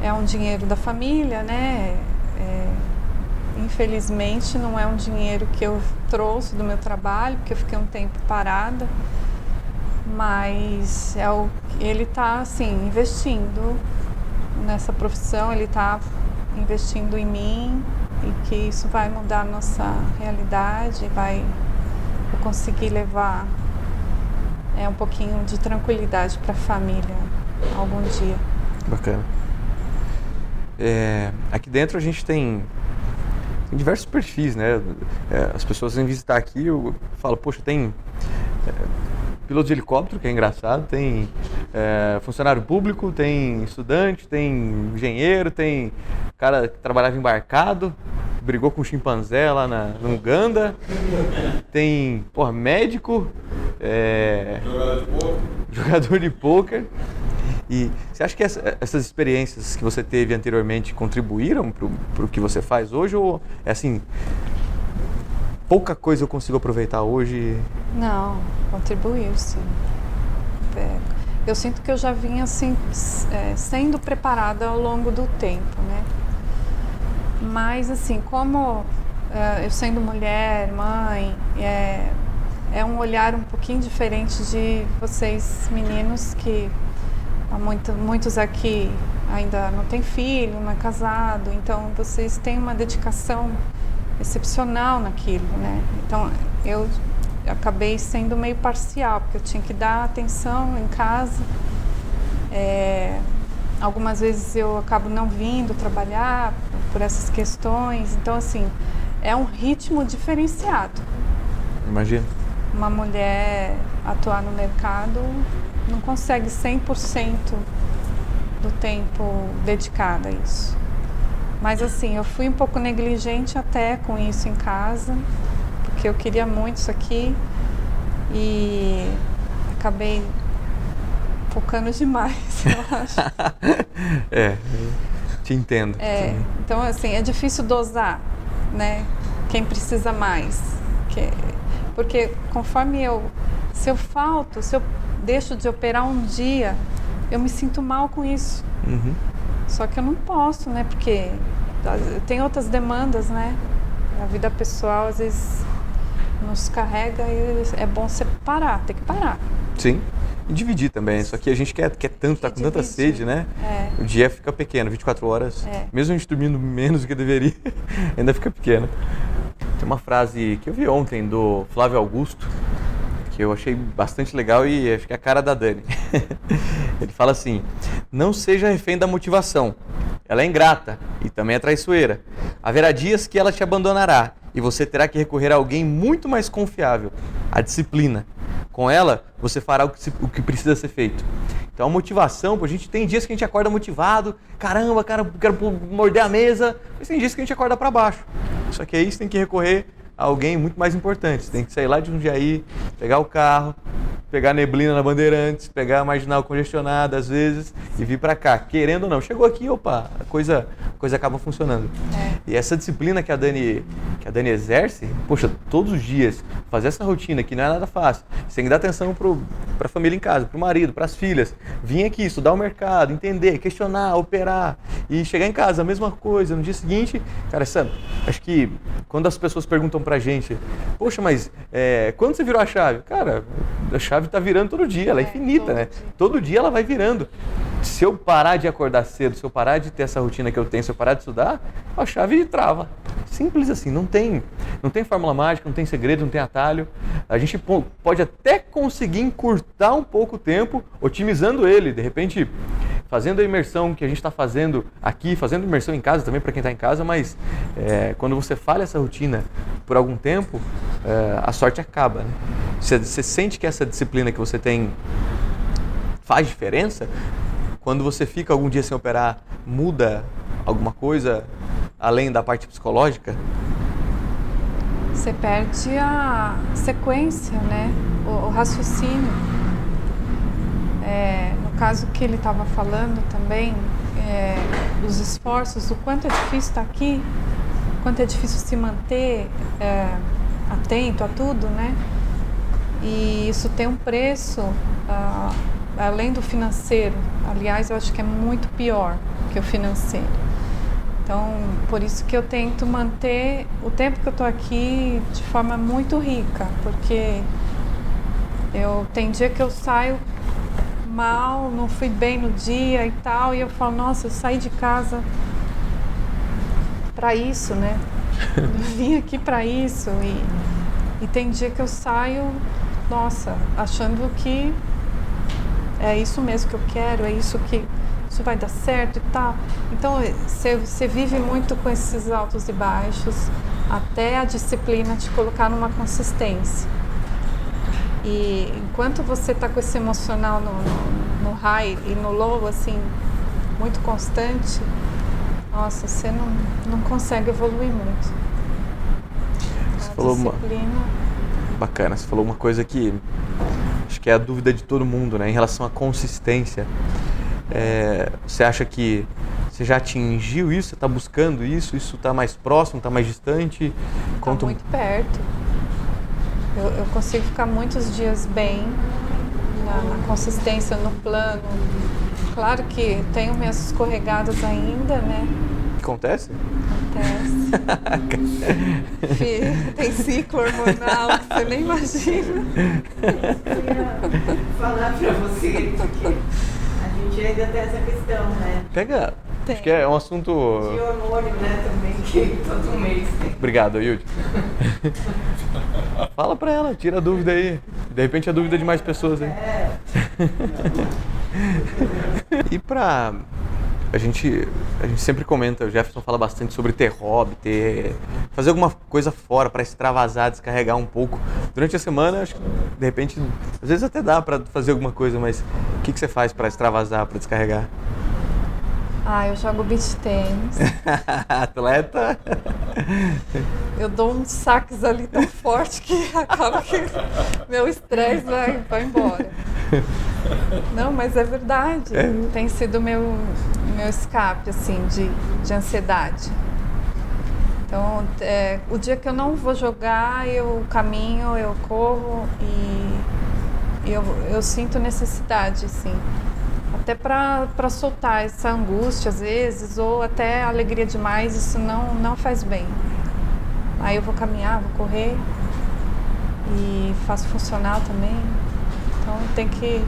é um dinheiro da família, né? É, Infelizmente, não é um dinheiro que eu trouxe do meu trabalho, porque eu fiquei um tempo parada, mas é o, ele está assim investindo nessa profissão, ele está investindo em mim e que isso vai mudar nossa realidade, vai conseguir levar é, um pouquinho de tranquilidade para a família algum dia. Bacana. É, aqui dentro a gente tem, tem diversos perfis, né? É, as pessoas vêm visitar aqui, eu falo, poxa, tem é, piloto de helicóptero, que é engraçado, tem é, funcionário público, tem estudante, tem engenheiro, tem cara que trabalhava embarcado, brigou com um chimpanzé lá na, no Uganda, tem porra, médico, é, jogador de poker. E você acha que essa, essas experiências que você teve anteriormente contribuíram para o que você faz hoje? Ou é assim, pouca coisa eu consigo aproveitar hoje? Não, contribuiu sim. É, eu sinto que eu já vinha assim, é, sendo preparada ao longo do tempo, né? Mas assim, como é, eu sendo mulher, mãe, é, é um olhar um pouquinho diferente de vocês meninos que muito, muitos aqui ainda não têm filho, não é casado, então vocês têm uma dedicação excepcional naquilo, né? Então eu acabei sendo meio parcial, porque eu tinha que dar atenção em casa. É, algumas vezes eu acabo não vindo trabalhar por essas questões, então assim é um ritmo diferenciado. Imagina. Uma mulher atuar no mercado não consegue 100% do tempo dedicado a isso. Mas assim, eu fui um pouco negligente até com isso em casa, porque eu queria muito isso aqui e acabei focando demais, eu acho. é, te entendo. É, então assim, é difícil dosar, né? Quem precisa mais. Que, porque conforme eu, se eu falto, se eu deixo de operar um dia, eu me sinto mal com isso. Uhum. Só que eu não posso, né? Porque tem outras demandas, né? A vida pessoal às vezes nos carrega e é bom separar, tem que parar. Sim. E dividir também. Só que a gente quer, quer tanto, tá com dividir. tanta sede, né? É. O dia fica pequeno, 24 horas. É. Mesmo a gente dormindo menos do que deveria, ainda fica pequeno. Tem uma frase que eu vi ontem do Flávio Augusto, que eu achei bastante legal e acho que é a cara da Dani. Ele fala assim: Não seja refém da motivação. Ela é ingrata e também é traiçoeira. Haverá dias que ela te abandonará e você terá que recorrer a alguém muito mais confiável a disciplina. Com ela, você fará o que, se, o que precisa ser feito. Então a motivação, a gente tem dias que a gente acorda motivado, caramba, cara, quero morder a mesa, mas tem dias que a gente acorda para baixo. Só que aí você tem que recorrer alguém muito mais importante. Você tem que sair lá de um dia aí, pegar o carro, pegar neblina na Bandeirantes, pegar a marginal congestionada às vezes e vir para cá, querendo ou não. Chegou aqui, opa, a coisa, a coisa acaba funcionando. É. E essa disciplina que a Dani que a Dani exerce, poxa, todos os dias fazer essa rotina que não é nada fácil. Você tem que dar atenção para a família em casa, para o marido, para as filhas. Vir aqui, estudar o mercado, entender, questionar, operar e chegar em casa a mesma coisa no dia seguinte. Cara, sabe, acho que quando as pessoas perguntam para a gente, poxa, mas é, quando você virou a chave? Cara, a chave está virando todo dia, ela é, é infinita, né? Todo dia ela vai virando. Se eu parar de acordar cedo, se eu parar de ter essa rotina que eu tenho, se eu parar de estudar, a chave trava. Simples assim, não tem, não tem fórmula mágica, não tem segredo, não tem atalho. A gente pode até conseguir encurtar um pouco o tempo, otimizando ele, de repente fazendo a imersão que a gente está fazendo aqui, fazendo imersão em casa também para quem está em casa, mas é, quando você falha essa rotina por algum tempo, é, a sorte acaba. Né? Você, você sente que essa disciplina que você tem faz diferença? Quando você fica algum dia sem operar, muda alguma coisa além da parte psicológica? Você perde a sequência, né? o, o raciocínio. É, no caso que ele estava falando também, é, os esforços, o quanto é difícil estar aqui, o quanto é difícil se manter é, atento a tudo, né? E isso tem um preço, uh, além do financeiro. Aliás, eu acho que é muito pior que o financeiro. Então, por isso que eu tento manter o tempo que eu estou aqui de forma muito rica, porque eu tem dia que eu saio mal, não fui bem no dia e tal, e eu falo, nossa, eu saí de casa para isso, né? Eu vim aqui para isso e, e tem dia que eu saio, nossa, achando que é isso mesmo que eu quero, é isso que isso vai dar certo e tal. Então você vive muito com esses altos e baixos até a disciplina te colocar numa consistência. E enquanto você está com esse emocional no, no, no, high e no low, assim, muito constante, nossa, você não, não consegue evoluir muito. Você a falou disciplina... uma... Bacana, você falou uma coisa que acho que é a dúvida de todo mundo, né? Em relação à consistência. É, você acha que você já atingiu isso? Você está buscando isso? Isso está mais próximo? Está mais distante? Está muito perto. Eu, eu, consigo ficar muitos dias bem na, na, consistência, no plano. Claro que tenho minhas escorregadas ainda, né? Acontece? Acontece. Filho, tem ciclo hormonal que você nem imagina. Falar pra você, porque a gente ainda tem essa questão, né? Pega tem. Acho que é um assunto. De hormônio, né, também, que todo mês tem. Obrigado, Yudi. Fala pra ela, tira a dúvida aí. De repente a dúvida de mais pessoas aí. É. e pra. A gente, a gente sempre comenta, o Jefferson fala bastante sobre ter hobby, ter. fazer alguma coisa fora para extravasar, descarregar um pouco. Durante a semana, acho que de repente, às vezes até dá para fazer alguma coisa, mas o que, que você faz para extravasar, para descarregar? Ah, eu jogo beach tênis. Atleta? Eu dou uns saques ali tão forte que acaba que meu estresse vai, vai embora. Não, mas é verdade. É. Tem sido meu meu escape assim de, de ansiedade. Então, é, o dia que eu não vou jogar, eu caminho, eu corro e eu, eu sinto necessidade, sim até para soltar essa angústia às vezes, ou até alegria demais, isso não, não faz bem. Aí eu vou caminhar, vou correr e faço funcional também. Então tem que,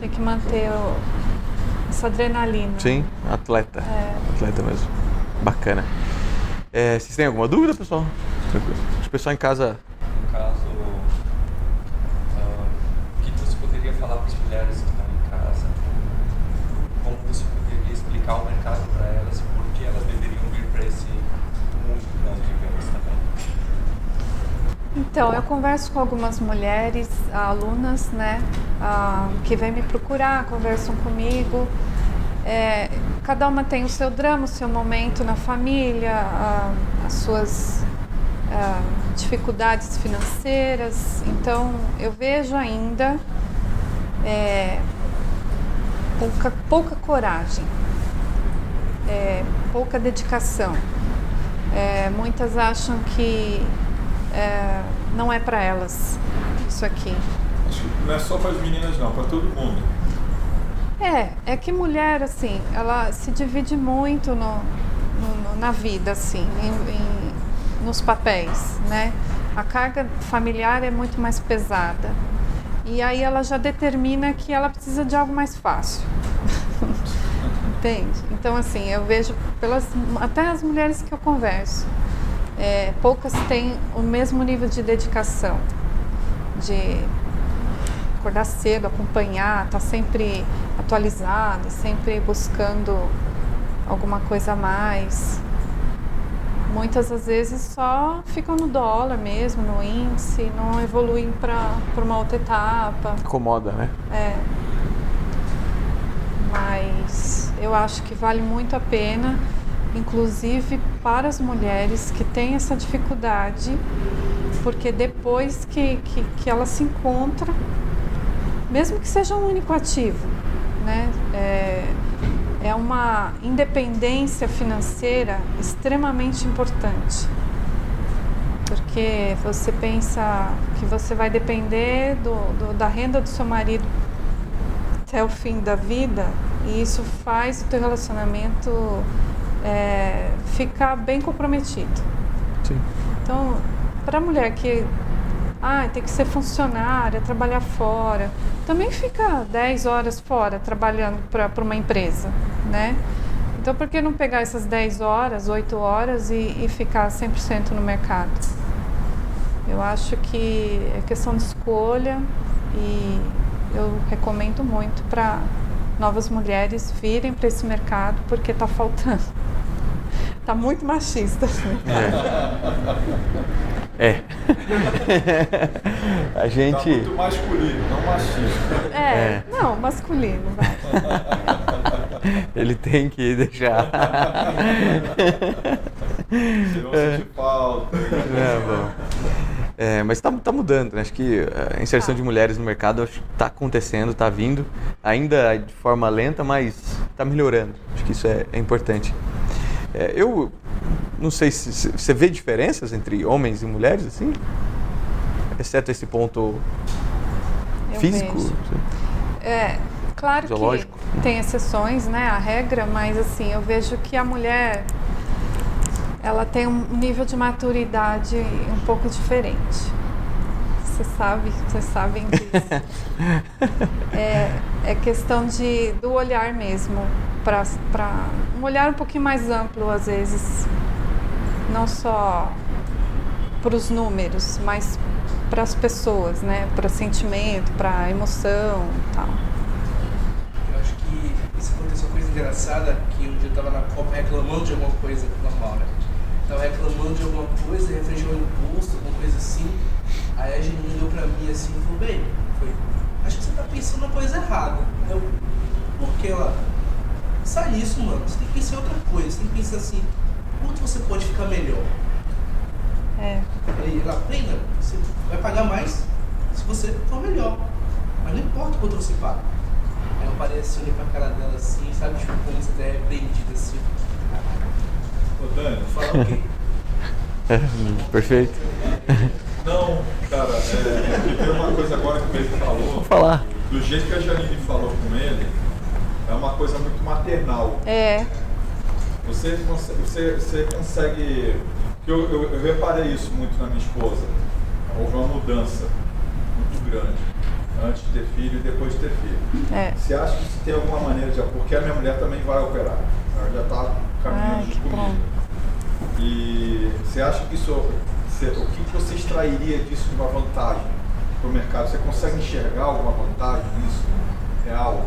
tem que manter o, essa adrenalina. Sim, atleta. É. Atleta mesmo. Bacana. É, vocês têm alguma dúvida, pessoal? O pessoal em casa No caso, uh, o que você poderia falar para as mulheres você poderia explicar o mercado para elas, por que elas deveriam vir para esse mundo que nós vivemos também? Então, eu converso com algumas mulheres, alunas, né, uh, que vêm me procurar, conversam comigo. É, cada uma tem o seu drama, o seu momento na família, as suas uh, dificuldades financeiras. Então, eu vejo ainda é, pouca, pouca coragem, é, pouca dedicação. É, muitas acham que é, não é para elas isso aqui. Acho que não é só para as meninas não, para todo mundo. É, é que mulher assim, ela se divide muito no, no na vida assim, em, em, nos papéis, né? A carga familiar é muito mais pesada. E aí ela já determina que ela precisa de algo mais fácil. Entende? Então, assim, eu vejo pelas até as mulheres que eu converso, é, poucas têm o mesmo nível de dedicação, de acordar cedo, acompanhar, estar tá sempre atualizada, sempre buscando alguma coisa a mais muitas das vezes só ficam no dólar mesmo, no índice, não evoluem para uma outra etapa. Incomoda, né? É. Mas eu acho que vale muito a pena, inclusive para as mulheres que têm essa dificuldade, porque depois que, que, que ela se encontra, mesmo que seja um único ativo, né? É, é uma independência financeira extremamente importante. Porque você pensa que você vai depender do, do, da renda do seu marido até o fim da vida e isso faz o teu relacionamento é, ficar bem comprometido. Sim. Então, para a mulher que ah, tem que ser funcionária, trabalhar fora. Também fica 10 horas fora trabalhando para uma empresa, né? Então, por que não pegar essas 10 horas, 8 horas e, e ficar 100% no mercado? Eu acho que é questão de escolha e eu recomendo muito para novas mulheres virem para esse mercado porque está faltando. Está muito machista. É. é. A gente. Tá muito masculino, não machista. É, é. não, masculino, vai. Ele tem que deixar. Senão é. falta. É, bom. É, mas está tá mudando, né? Acho que a inserção de mulheres no mercado está acontecendo, está vindo, ainda de forma lenta, mas está melhorando. Acho que isso é, é importante. É, eu não sei se você vê diferenças entre homens e mulheres, assim? Exceto esse ponto eu físico? Vejo. É, claro que tem exceções, né? A regra, mas assim, eu vejo que a mulher ela tem um nível de maturidade um pouco diferente. Você sabe, vocês sabem disso. é, é questão de, do olhar mesmo, para um olhar um pouquinho mais amplo às vezes, não só para os números, mas para as pessoas, né? Para sentimento, para emoção e tal. Eu acho que isso aconteceu uma coisa engraçada que um dia eu estava na Copa reclamando de alguma coisa normal, né? tava reclamando de alguma coisa, referente ao imposto, alguma coisa assim. Aí a gente olhou pra mim assim e falou, bem, foi, acho que você tá pensando na coisa errada. Eu, por que ela? Sai isso, mano. Você tem que pensar em outra coisa. Você tem que pensar assim, quanto você pode ficar melhor? É. Aí ela aprenda, você vai pagar mais se você for melhor. Mas não importa quanto você paga. Aí eu parei assim, olhei pra cara dela assim, sabe, tipo, como você é repreendido assim. Ô Dani, fala o quê? Perfeito. Não, cara, é, tem uma coisa agora que o Pedro falou. Vou falar. Do jeito que a Janine falou com ele, é uma coisa muito maternal. É. Você, você, você consegue. Eu, eu, eu reparei isso muito na minha esposa. Houve uma mudança muito grande antes de ter filho e depois de ter filho. É. Você acha que tem alguma maneira de. Porque a minha mulher também vai operar. Ela já está caminhando de comigo. E você acha que isso. O que você extrairia disso de uma vantagem para o mercado? Você consegue enxergar alguma vantagem nisso? Real?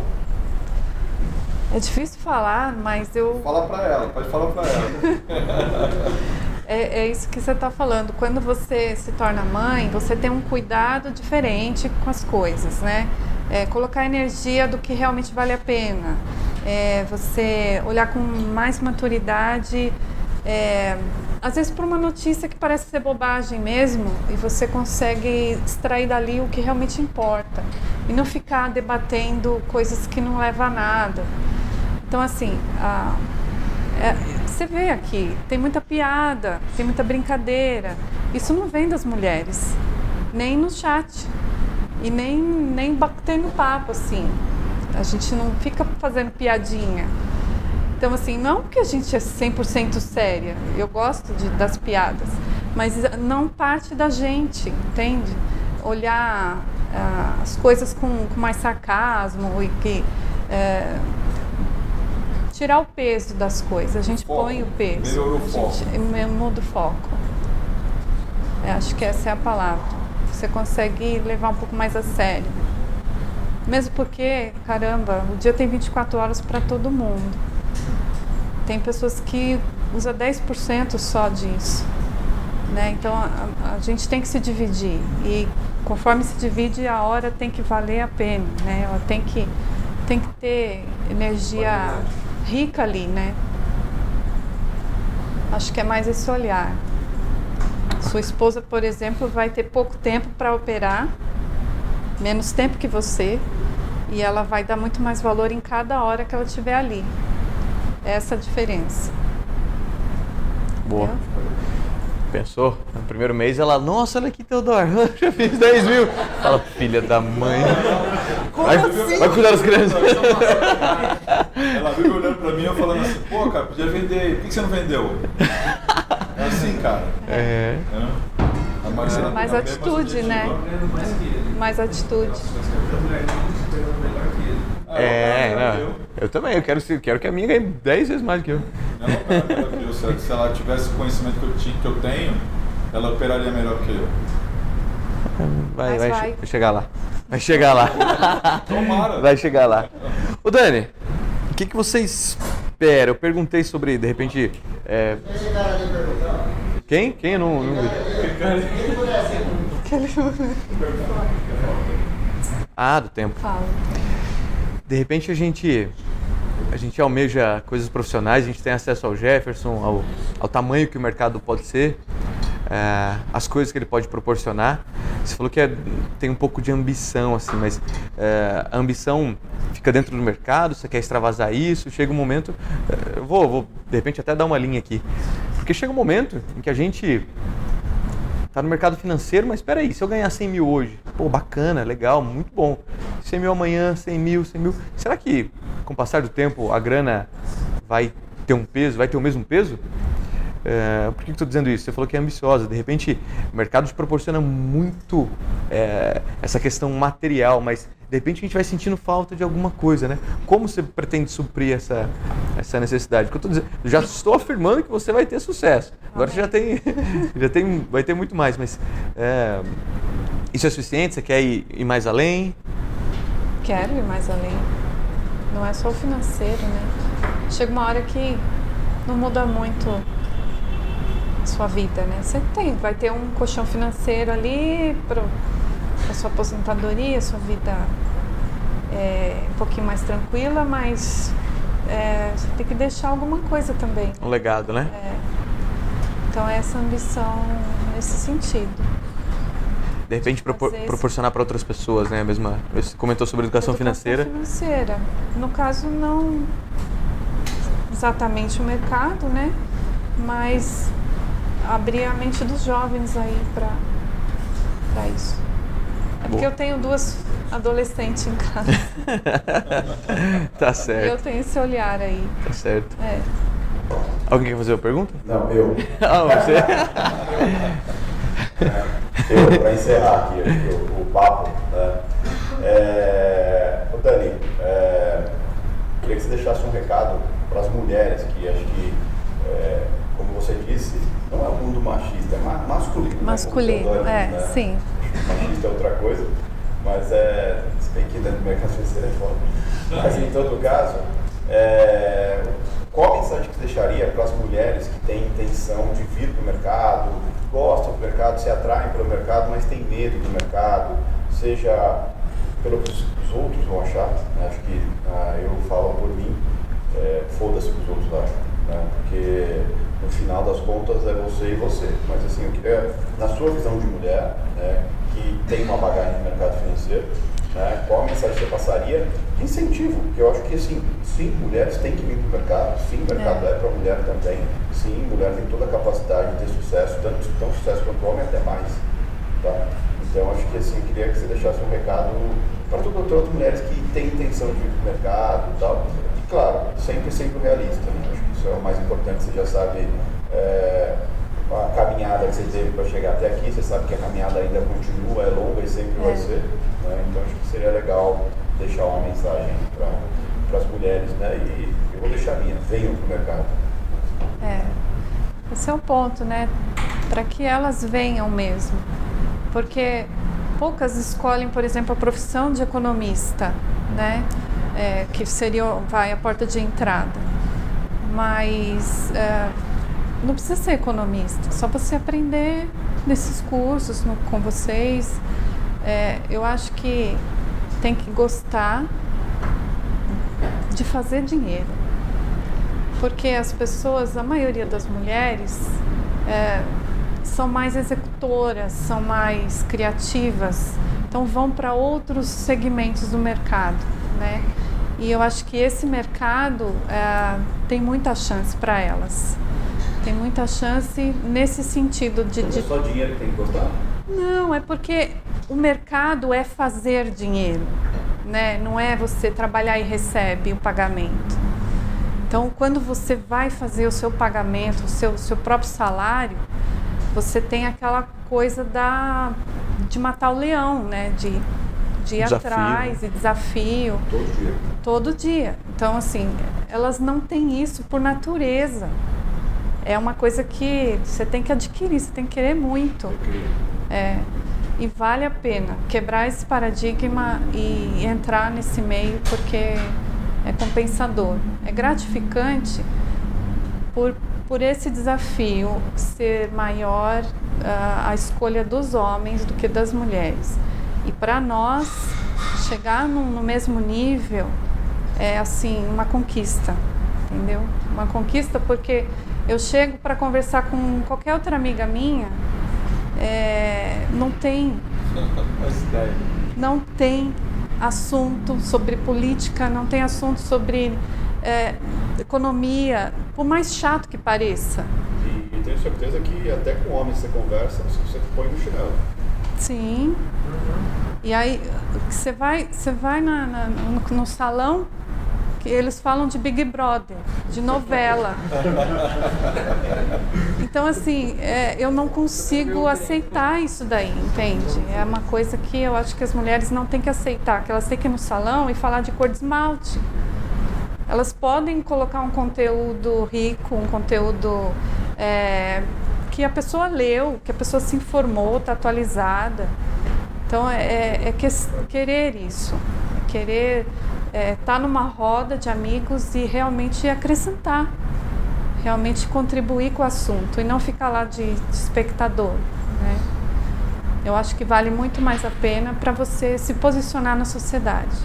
É difícil falar, mas eu. Fala para ela, pode falar para ela. é, é, isso que você está falando. Quando você se torna mãe, você tem um cuidado diferente com as coisas, né? É, colocar energia do que realmente vale a pena é, você olhar com mais maturidade, é, às vezes por uma notícia que parece ser bobagem mesmo, e você consegue extrair dali o que realmente importa e não ficar debatendo coisas que não levam a nada. Então, assim, a, é, você vê aqui, tem muita piada, tem muita brincadeira. Isso não vem das mulheres, nem no chat e nem, nem batendo papo assim. A gente não fica fazendo piadinha. Então, assim, não que a gente é 100% séria, eu gosto de, das piadas, mas não parte da gente, entende? Olhar ah, as coisas com, com, mais sarcasmo e que. É, tirar o peso das coisas, a gente foco. põe o peso. Melhorou o foco. Gente, muda o foco. É, acho que essa é a palavra. Você consegue levar um pouco mais a sério. Mesmo porque, caramba, o dia tem 24 horas para todo mundo. Tem pessoas que usam 10% só disso. Né? Então a, a, gente tem que se dividir. E conforme se divide, a hora tem que valer a pena. Né? Ela tem que, tem que ter energia rica ali. Né? Acho que é mais esse olhar. Sua esposa, por exemplo, vai ter pouco tempo para operar menos tempo que você e ela vai dar muito mais valor em cada hora que ela estiver ali. Essa a diferença. Boa. Entendeu? Pensou? No primeiro mês ela, nossa, olha aqui, Teodoro, já fiz 10 mil. Fala, filha da mãe. Como vai, assim? vai cuidar das crianças. Ela viu olhando pra mim e falando assim, pô, cara, podia vender, por que você não vendeu? É assim, cara. É. é. Mais atitude, né? Mais atitude. Ah, É, eu- não, eu- eu também, eu quero, quero que a minha ganhe 10 vezes mais que eu. Ela opera melhor que eu. Se, ela tivesse o conhecimento que eu, tinha, que eu tenho, ela operaria melhor que eu. Vai, vai, vai. che- vai chegar lá. Vai chegar lá. Tomara. Vai chegar lá. Ô Dani, o que, que você espera? Eu perguntei sobre, de repente. é, Quem? Quem? Não, não vi. Ah, do tempo. Fala. De repente a gente a gente almeja coisas profissionais, a gente tem acesso ao Jefferson, ao, ao tamanho que o mercado pode ser, é, as coisas que ele pode proporcionar. Você falou que é- tem um pouco de ambição, assim, mas é, a ambição fica dentro do mercado, você quer extravasar isso, chega um momento, é, eu vou, vou de repente até dar uma linha aqui, porque chega um momento em que a gente tá no mercado financeiro, mas espera aí, se eu ganhar 100 mil hoje, pô, bacana, legal, muito bom. 100 mil amanhã, 100 mil, 100 mil. Será que com o passar do tempo a grana vai ter um peso, vai ter o mesmo peso? É, por que estou dizendo isso? Você falou que é ambiciosa. De repente, o mercado te proporciona muito é, essa questão material, mas de repente a gente vai sentindo falta de alguma coisa, né? Como você pretende suprir essa, essa necessidade? Porque eu tô dizendo, já estou afirmando que você vai ter sucesso. Agora você já tem, já tem, vai ter muito mais, mas é, isso é suficiente? Você quer ir, ir mais além? Quero ir mais além. Não é só o financeiro, né? Chega uma hora que não muda muito sua vida, né? Você tem, vai ter um colchão financeiro ali para a sua aposentadoria, sua vida é um pouquinho mais tranquila, mas é, você tem que deixar alguma coisa também. Um legado, né? É. Então é essa ambição nesse sentido. De repente propor- proporcionar para outras pessoas, né? A mesma, você comentou sobre educação, financeira. financeira. No caso, não exatamente o mercado, né? Mas abrir a mente dos jovens aí para isso. É porque Boa. eu tenho duas adolescentes em casa. tá e eu certo, tenho esse olhar aí. tá certo. É. Alguém quer fazer uma pergunta? Não, eu. Ah, você? Eu, para encerrar aqui o, o papo, né? É, ô Dani, é, queria que você deixasse um recado para as mulheres que acho que, é, como você disse, não é um mundo machista, é ma- masculino. né? Masculino, você é, né? sim. Machista é outra coisa, mas é. Se bem que dentro do mercado financeiro é foda. Mas em todo caso, é, qual a mensagem que você deixaria para as mulheres que têm intenção de vir para o mercado, gostam do mercado, se atraem pelo mercado, mas têm medo do mercado, seja pelo que os os outros vão achar, né? acho que ah, eu falo por mim, é, foda-se o que os outros acham, né? porque no final das contas é você e você. Mas assim, queria, na sua visão de mulher, né, que tem uma bagagem no mercado financeiro, né, qual a mensagem você passaria incentivo? Porque eu acho que assim, sim, mulheres têm que vir para o mercado, sim, o mercado é, para a mulher também, sim, mulher tem toda a capacidade de ter sucesso, tanto tão sucesso quanto o homem, até mais. Tá? Então acho que assim, eu queria que você deixasse um recado para todas as mulheres que têm intenção de vir para o mercado e tal. E claro, sempre sempre realista. Né? Isso é o mais importante, você já sabe é, a caminhada que você teve para chegar até aqui, você sabe que a caminhada ainda continua, é longa e sempre vai É. ser. Né? Então acho que seria legal deixar uma mensagem para as mulheres, né? E eu vou deixar a minha, venham para o mercado. É. Esse é o ponto, né? Para que elas venham mesmo. Porque poucas escolhem, por exemplo, a profissão de economista, né? É, que seria vai, a porta de entrada. Mas é, não precisa ser economista, só você aprender nesses cursos no- com vocês. É, eu acho que tem que gostar de fazer dinheiro porque as pessoas, a maioria das mulheres, é, são mais executoras, são mais criativas, então vão para outros segmentos do mercado, né? E eu acho que esse mercado é, tem muita chance para elas. Tem muita chance nesse sentido de, de É só dinheiro que tem que gostar. não, é porque o mercado é fazer dinheiro, né? Não é você trabalhar e recebe o pagamento. Então, quando você vai fazer o seu pagamento, o seu, seu próprio salário, você tem aquela coisa da de matar o leão, né? De, de ir Desafio. atrás e desafio Todo dia. todo dia. Então, assim, elas não têm isso por natureza. É uma coisa que você tem que adquirir, você tem que querer muito. É, e vale a pena quebrar esse paradigma e entrar nesse meio porque é compensador. É gratificante por, por esse desafio ser maior ah, a escolha dos homens do que das mulheres. E para nós chegar no, no mesmo nível é assim uma conquista, entendeu? Uma conquista porque eu chego para conversar com qualquer outra amiga minha, é, não tem não tem assunto sobre política, não tem assunto sobre é, economia, por mais chato que pareça. E, e tenho certeza que até com homens você conversa, você põe no chinelo. Sim. E aí você vai, você vai na, na- no, no salão que eles falam de Big Brother, de novela. Então assim, é, eu não consigo aceitar isso daí, entende? É uma coisa que eu acho que as mulheres não têm que aceitar, que elas têm que ir no salão e falar de cor de esmalte. Elas podem colocar um conteúdo rico, um conteúdo é, que a pessoa leu, que a pessoa se informou, está atualizada. Então é, é- é que- querer isso, é querer estar numa roda de amigos e realmente acrescentar, realmente contribuir com o assunto e não ficar lá de, de espectador. Né? Eu acho que vale muito mais a pena para você se posicionar na sociedade.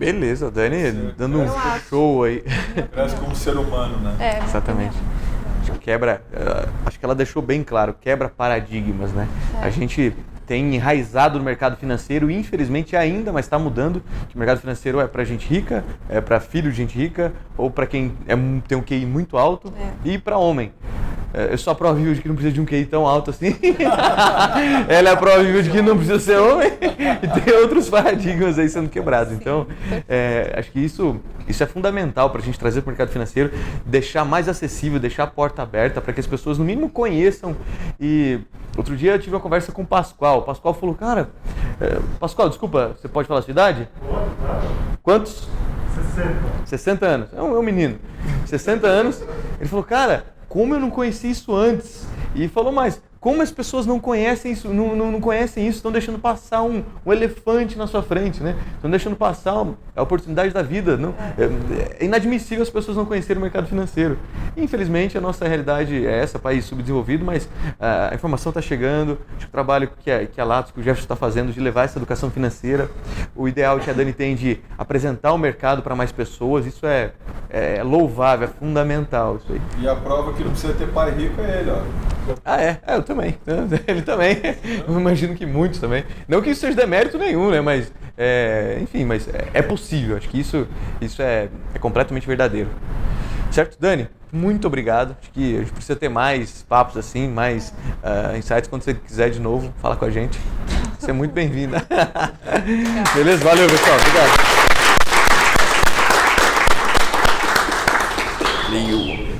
Beleza, Dani dando um show aí. Cresce como ser humano, né? É, Exatamente. Quebra, eh, acho que ela deixou bem claro, quebra paradigmas, né? É. A gente tem enraizado no mercado financeiro infelizmente ainda, mas está mudando, que o mercado financeiro é para gente rica, é para filho de gente rica, ou para quem é, tem um QI muito alto, É. e para homem. Eh, Eu sou a prova viva de que não precisa de um QI tão alto assim. Ela é a prova viva de que não precisa ser homem. E tem outros paradigmas aí sendo quebrados. Então, é, acho que isso, isso é fundamental para a gente trazer para o mercado financeiro, deixar mais acessível, deixar a porta aberta para que as pessoas, no mínimo, conheçam. E outro dia eu tive uma conversa com o Pascoal. O Pascoal falou, cara, é, Pascoal, desculpa, você pode falar a sua idade? Quantos? 60. 60 anos. É um, é um menino. 60 anos. Ele falou, cara, como eu não conheci isso antes? E falou mais, como as pessoas não conhecem isso, não, não, não conhecem isso, estão deixando passar um, um elefante na sua frente, né? Estão deixando passar a oportunidade da vida. Não, é, é inadmissível as pessoas não conhecerem o mercado financeiro. Infelizmente, a nossa realidade é essa, país subdesenvolvido, mas ah, a informação está chegando. O trabalho que a, que a Latos, que o Jefferson está fazendo de levar essa educação financeira, o ideal que a Dani tem de apresentar o mercado para mais pessoas, isso é, é louvável, é fundamental isso aí. E a prova que não precisa ter pai rico é ele, ó. Ah, é? É, eu também. Ele também. Eu imagino que muitos também. Não que isso seja demérito nenhum, né? Mas, é, enfim, mas é, é possível. Acho que isso, isso é, é completamente verdadeiro. Certo? Dani, muito obrigado. Acho que a gente precisa ter mais papos assim, mais ah, insights. Quando você quiser de novo, fala com a gente. Você é muito bem-vinda. Beleza? Valeu, pessoal. Obrigado. Valeu.